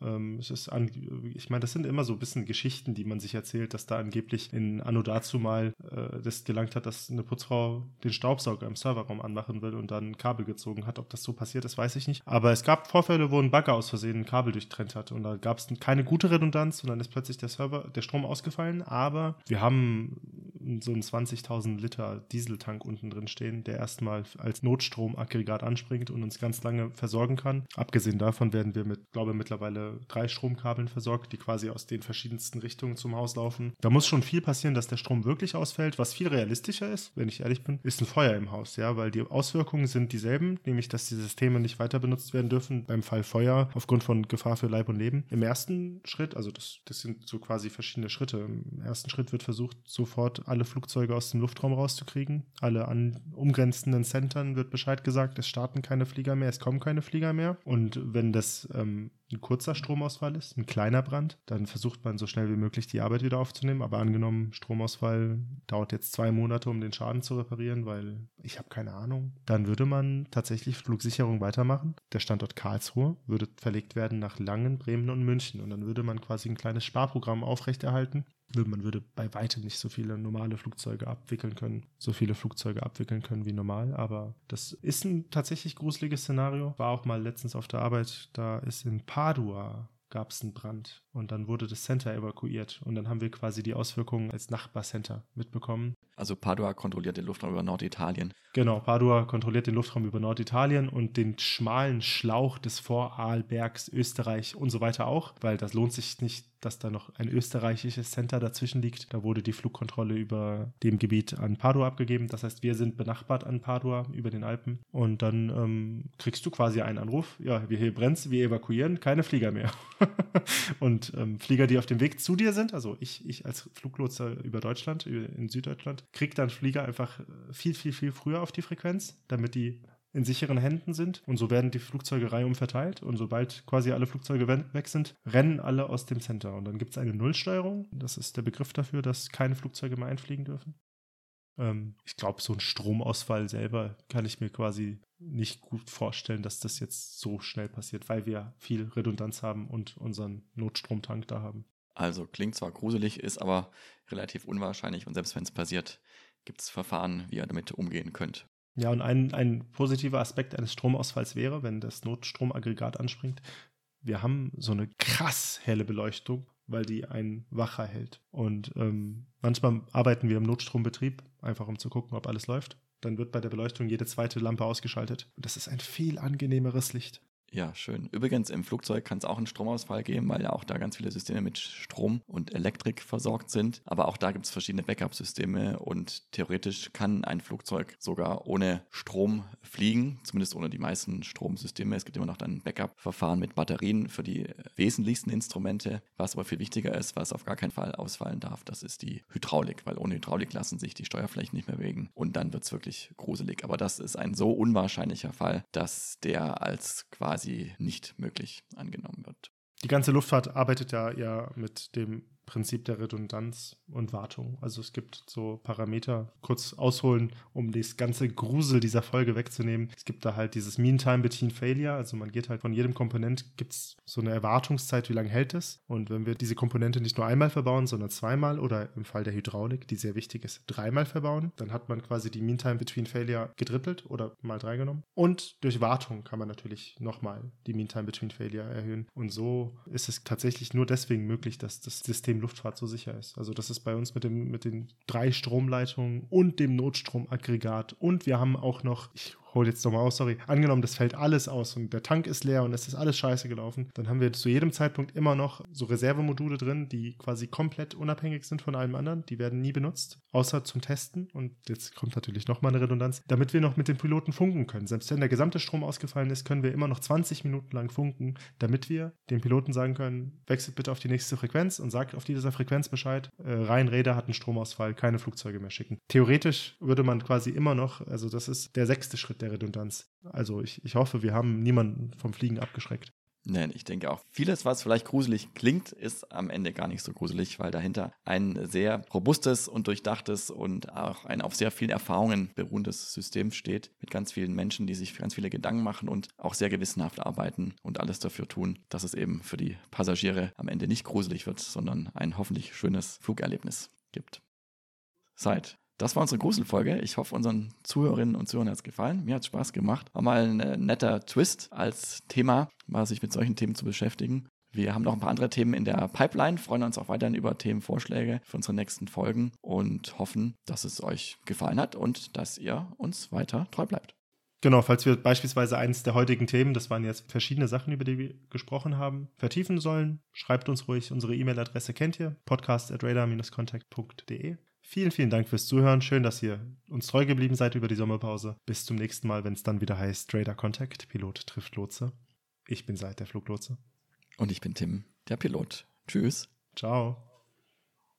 Ähm, es ist an, ich meine, das sind immer so ein bisschen Geschichten, die man sich erzählt, dass da angeblich in Anno dazu mal äh, das gelangt hat, dass eine Putzfrau den Staubsauger im Serverraum anmachen will und dann Kabel gezogen hat. Ob das so passiert ist, weiß ich nicht. Aber es gab Vorfälle, wo ein Bagger aus Versehen ein Kabel durchtrennt hat und da gab es keine gute Redundanz und dann ist plötzlich der Server, der Strom ausgefallen. Aber wir haben so einen 20.000 Liter Dieseltank unten drin stehen, der erstmal als Notstromaggregat anspringt und uns ganz lange versorgen kann. Abgesehen davon werden wir mit, glaube ich, drei Stromkabeln versorgt, die quasi aus den verschiedensten Richtungen zum Haus laufen. Da muss schon viel passieren, dass der Strom wirklich ausfällt. Was viel realistischer ist, wenn ich ehrlich bin, ist ein Feuer im Haus, ja, weil die Auswirkungen sind dieselben, nämlich dass die Systeme nicht weiter benutzt werden dürfen beim Fall Feuer aufgrund von Gefahr für Leib und Leben. Im ersten Schritt, also das, das sind so quasi verschiedene Schritte. Im ersten Schritt wird versucht, sofort alle Flugzeuge aus dem Luftraum rauszukriegen. Alle an umgrenzenden Centern wird Bescheid gesagt, es starten keine Flieger mehr, es kommen keine Flieger mehr. Und wenn das ähm, ein kurzer Stromausfall ist, ein kleiner Brand, dann versucht man so schnell wie möglich die Arbeit wieder aufzunehmen. Aber angenommen, Stromausfall dauert jetzt zwei Monate, um den Schaden zu reparieren, weil ich habe keine Ahnung, dann würde man tatsächlich Flugsicherung weitermachen. Der Standort Karlsruhe würde verlegt werden nach Langen, Bremen und München. Und dann würde man quasi ein kleines Sparprogramm aufrechterhalten, man würde bei weitem nicht so viele normale Flugzeuge abwickeln können, so viele Flugzeuge abwickeln können wie normal, aber das ist ein tatsächlich gruseliges Szenario. War auch mal letztens auf der Arbeit, da ist in Padua gab es einen Brand und dann wurde das Center evakuiert und dann haben wir quasi die Auswirkungen als Nachbarcenter mitbekommen. Also Padua kontrolliert den Luftraum über Norditalien. Genau, Padua kontrolliert den Luftraum über Norditalien und den schmalen Schlauch des Vorarlbergs, Österreich und so weiter auch, weil das lohnt sich nicht, dass da noch ein österreichisches Center dazwischen liegt. Da wurde die Flugkontrolle über dem Gebiet an Padua abgegeben. Das heißt, wir sind benachbart an Padua über den Alpen und dann ähm, kriegst du quasi einen Anruf. Ja, wir hier brennt, wir evakuieren, keine Flieger mehr. [LAUGHS] und ähm, Flieger, die auf dem Weg zu dir sind, also ich, ich als Fluglotse über Deutschland, in Süddeutschland, krieg dann Flieger einfach viel, viel, viel früher auf die Frequenz, damit die in sicheren Händen sind. Und so werden die Flugzeuge reihum verteilt. Und sobald quasi alle Flugzeuge weg sind, rennen alle aus dem Center. Und dann gibt es eine Nullsteuerung. Das ist der Begriff dafür, dass keine Flugzeuge mehr einfliegen dürfen. Ähm, ich glaube, so ein Stromausfall selber kann ich mir quasi nicht gut vorstellen, dass das jetzt so schnell passiert, weil wir viel Redundanz haben und unseren Notstromtank da haben. Also klingt zwar gruselig, ist aber relativ unwahrscheinlich und selbst wenn es passiert, gibt es Verfahren, wie ihr damit umgehen könnt. Ja, und ein, ein positiver Aspekt eines Stromausfalls wäre, wenn das Notstromaggregat anspringt, wir haben so eine krass helle Beleuchtung, weil die einen wacher hält. Und ähm, manchmal arbeiten wir im Notstrombetrieb, einfach um zu gucken, ob alles läuft. Dann wird bei der Beleuchtung jede zweite Lampe ausgeschaltet. Und das ist ein viel angenehmeres Licht. Ja, schön. Übrigens, im Flugzeug kann es auch einen Stromausfall geben, weil ja auch da ganz viele Systeme mit Strom und Elektrik versorgt sind. Aber auch da gibt es verschiedene Backup-Systeme und theoretisch kann ein Flugzeug sogar ohne Strom fliegen, zumindest ohne die meisten Stromsysteme. Es gibt immer noch ein Backup-Verfahren mit Batterien für die wesentlichsten Instrumente. Was aber viel wichtiger ist, was auf gar keinen Fall ausfallen darf, das ist die Hydraulik, weil ohne Hydraulik lassen sich die Steuerflächen nicht mehr bewegen und dann wird es wirklich gruselig. Aber das ist ein so unwahrscheinlicher Fall, dass der als quasi quasi nicht möglich angenommen wird. Die ganze Luftfahrt arbeitet ja, ja mit dem Prinzip der Redundanz und Wartung. Also es gibt so Parameter, kurz ausholen, um das ganze Grusel dieser Folge wegzunehmen. Es gibt da halt dieses Mean Time Between Failure, also man geht halt von jedem Komponent, gibt es so eine Erwartungszeit, wie lange hält es. Und wenn wir diese Komponente nicht nur einmal verbauen, sondern zweimal oder im Fall der Hydraulik, die sehr wichtig ist, dreimal verbauen, dann hat man quasi die Mean Time Between Failure gedrittelt oder mal drei genommen. Und durch Wartung kann man natürlich nochmal die Mean Time Between Failure erhöhen. Und so ist es tatsächlich nur deswegen möglich, dass das System System Luftfahrt so sicher ist. Also das ist bei uns mit, dem, mit den drei Stromleitungen und dem Notstromaggregat und wir haben auch noch, ich hol jetzt nochmal aus, sorry, angenommen, das fällt alles aus und der Tank ist leer und es ist alles scheiße gelaufen, dann haben wir zu jedem Zeitpunkt immer noch so Reservemodule drin, die quasi komplett unabhängig sind von allem anderen. Die werden nie benutzt, außer zum Testen. Und jetzt kommt natürlich nochmal eine Redundanz, damit wir noch mit den Piloten funken können. Selbst wenn der gesamte Strom ausgefallen ist, können wir immer noch 20 Minuten lang funken, damit wir den Piloten sagen können, wechselt bitte auf die nächste Frequenz und sagt auf dieser Frequenz Bescheid, äh, Rhein Räder hat einen Stromausfall, keine Flugzeuge mehr schicken. Theoretisch würde man quasi immer noch, also das ist der sechste Schritt der Redundanz. Also ich, ich hoffe, wir haben niemanden vom Fliegen abgeschreckt. Nein, ich denke auch. Vieles, was vielleicht gruselig klingt, ist am Ende gar nicht so gruselig, weil dahinter ein sehr robustes und durchdachtes und auch ein auf sehr vielen Erfahrungen beruhendes System steht, mit ganz vielen Menschen, die sich ganz viele Gedanken machen und auch sehr gewissenhaft arbeiten und alles dafür tun, dass es eben für die Passagiere am Ende nicht gruselig wird, sondern ein hoffentlich schönes Flugerlebnis gibt. Seid das war unsere Gruselfolge. Ich hoffe, unseren Zuhörerinnen und Zuhörern hat es gefallen. Mir hat es Spaß gemacht. War mal ein äh, netter Twist als Thema, mal sich mit solchen Themen zu beschäftigen. Wir haben noch ein paar andere Themen in der Pipeline, freuen uns auch weiterhin über Themenvorschläge für unsere nächsten Folgen und hoffen, dass es euch gefallen hat und dass ihr uns weiter treu bleibt. Genau, falls wir beispielsweise eines der heutigen Themen, das waren jetzt verschiedene Sachen, über die wir gesprochen haben, vertiefen sollen, schreibt uns ruhig. Unsere E-Mail-Adresse kennt ihr, podcast.radar-contact.de. Vielen, vielen Dank fürs Zuhören. Schön, dass ihr uns treu geblieben seid über die Sommerpause. Bis zum nächsten Mal, wenn es dann wieder heißt Trader Contact, Pilot trifft Lotse. Ich bin Seid, der Fluglotse. Und ich bin Tim, der Pilot. Tschüss. Ciao.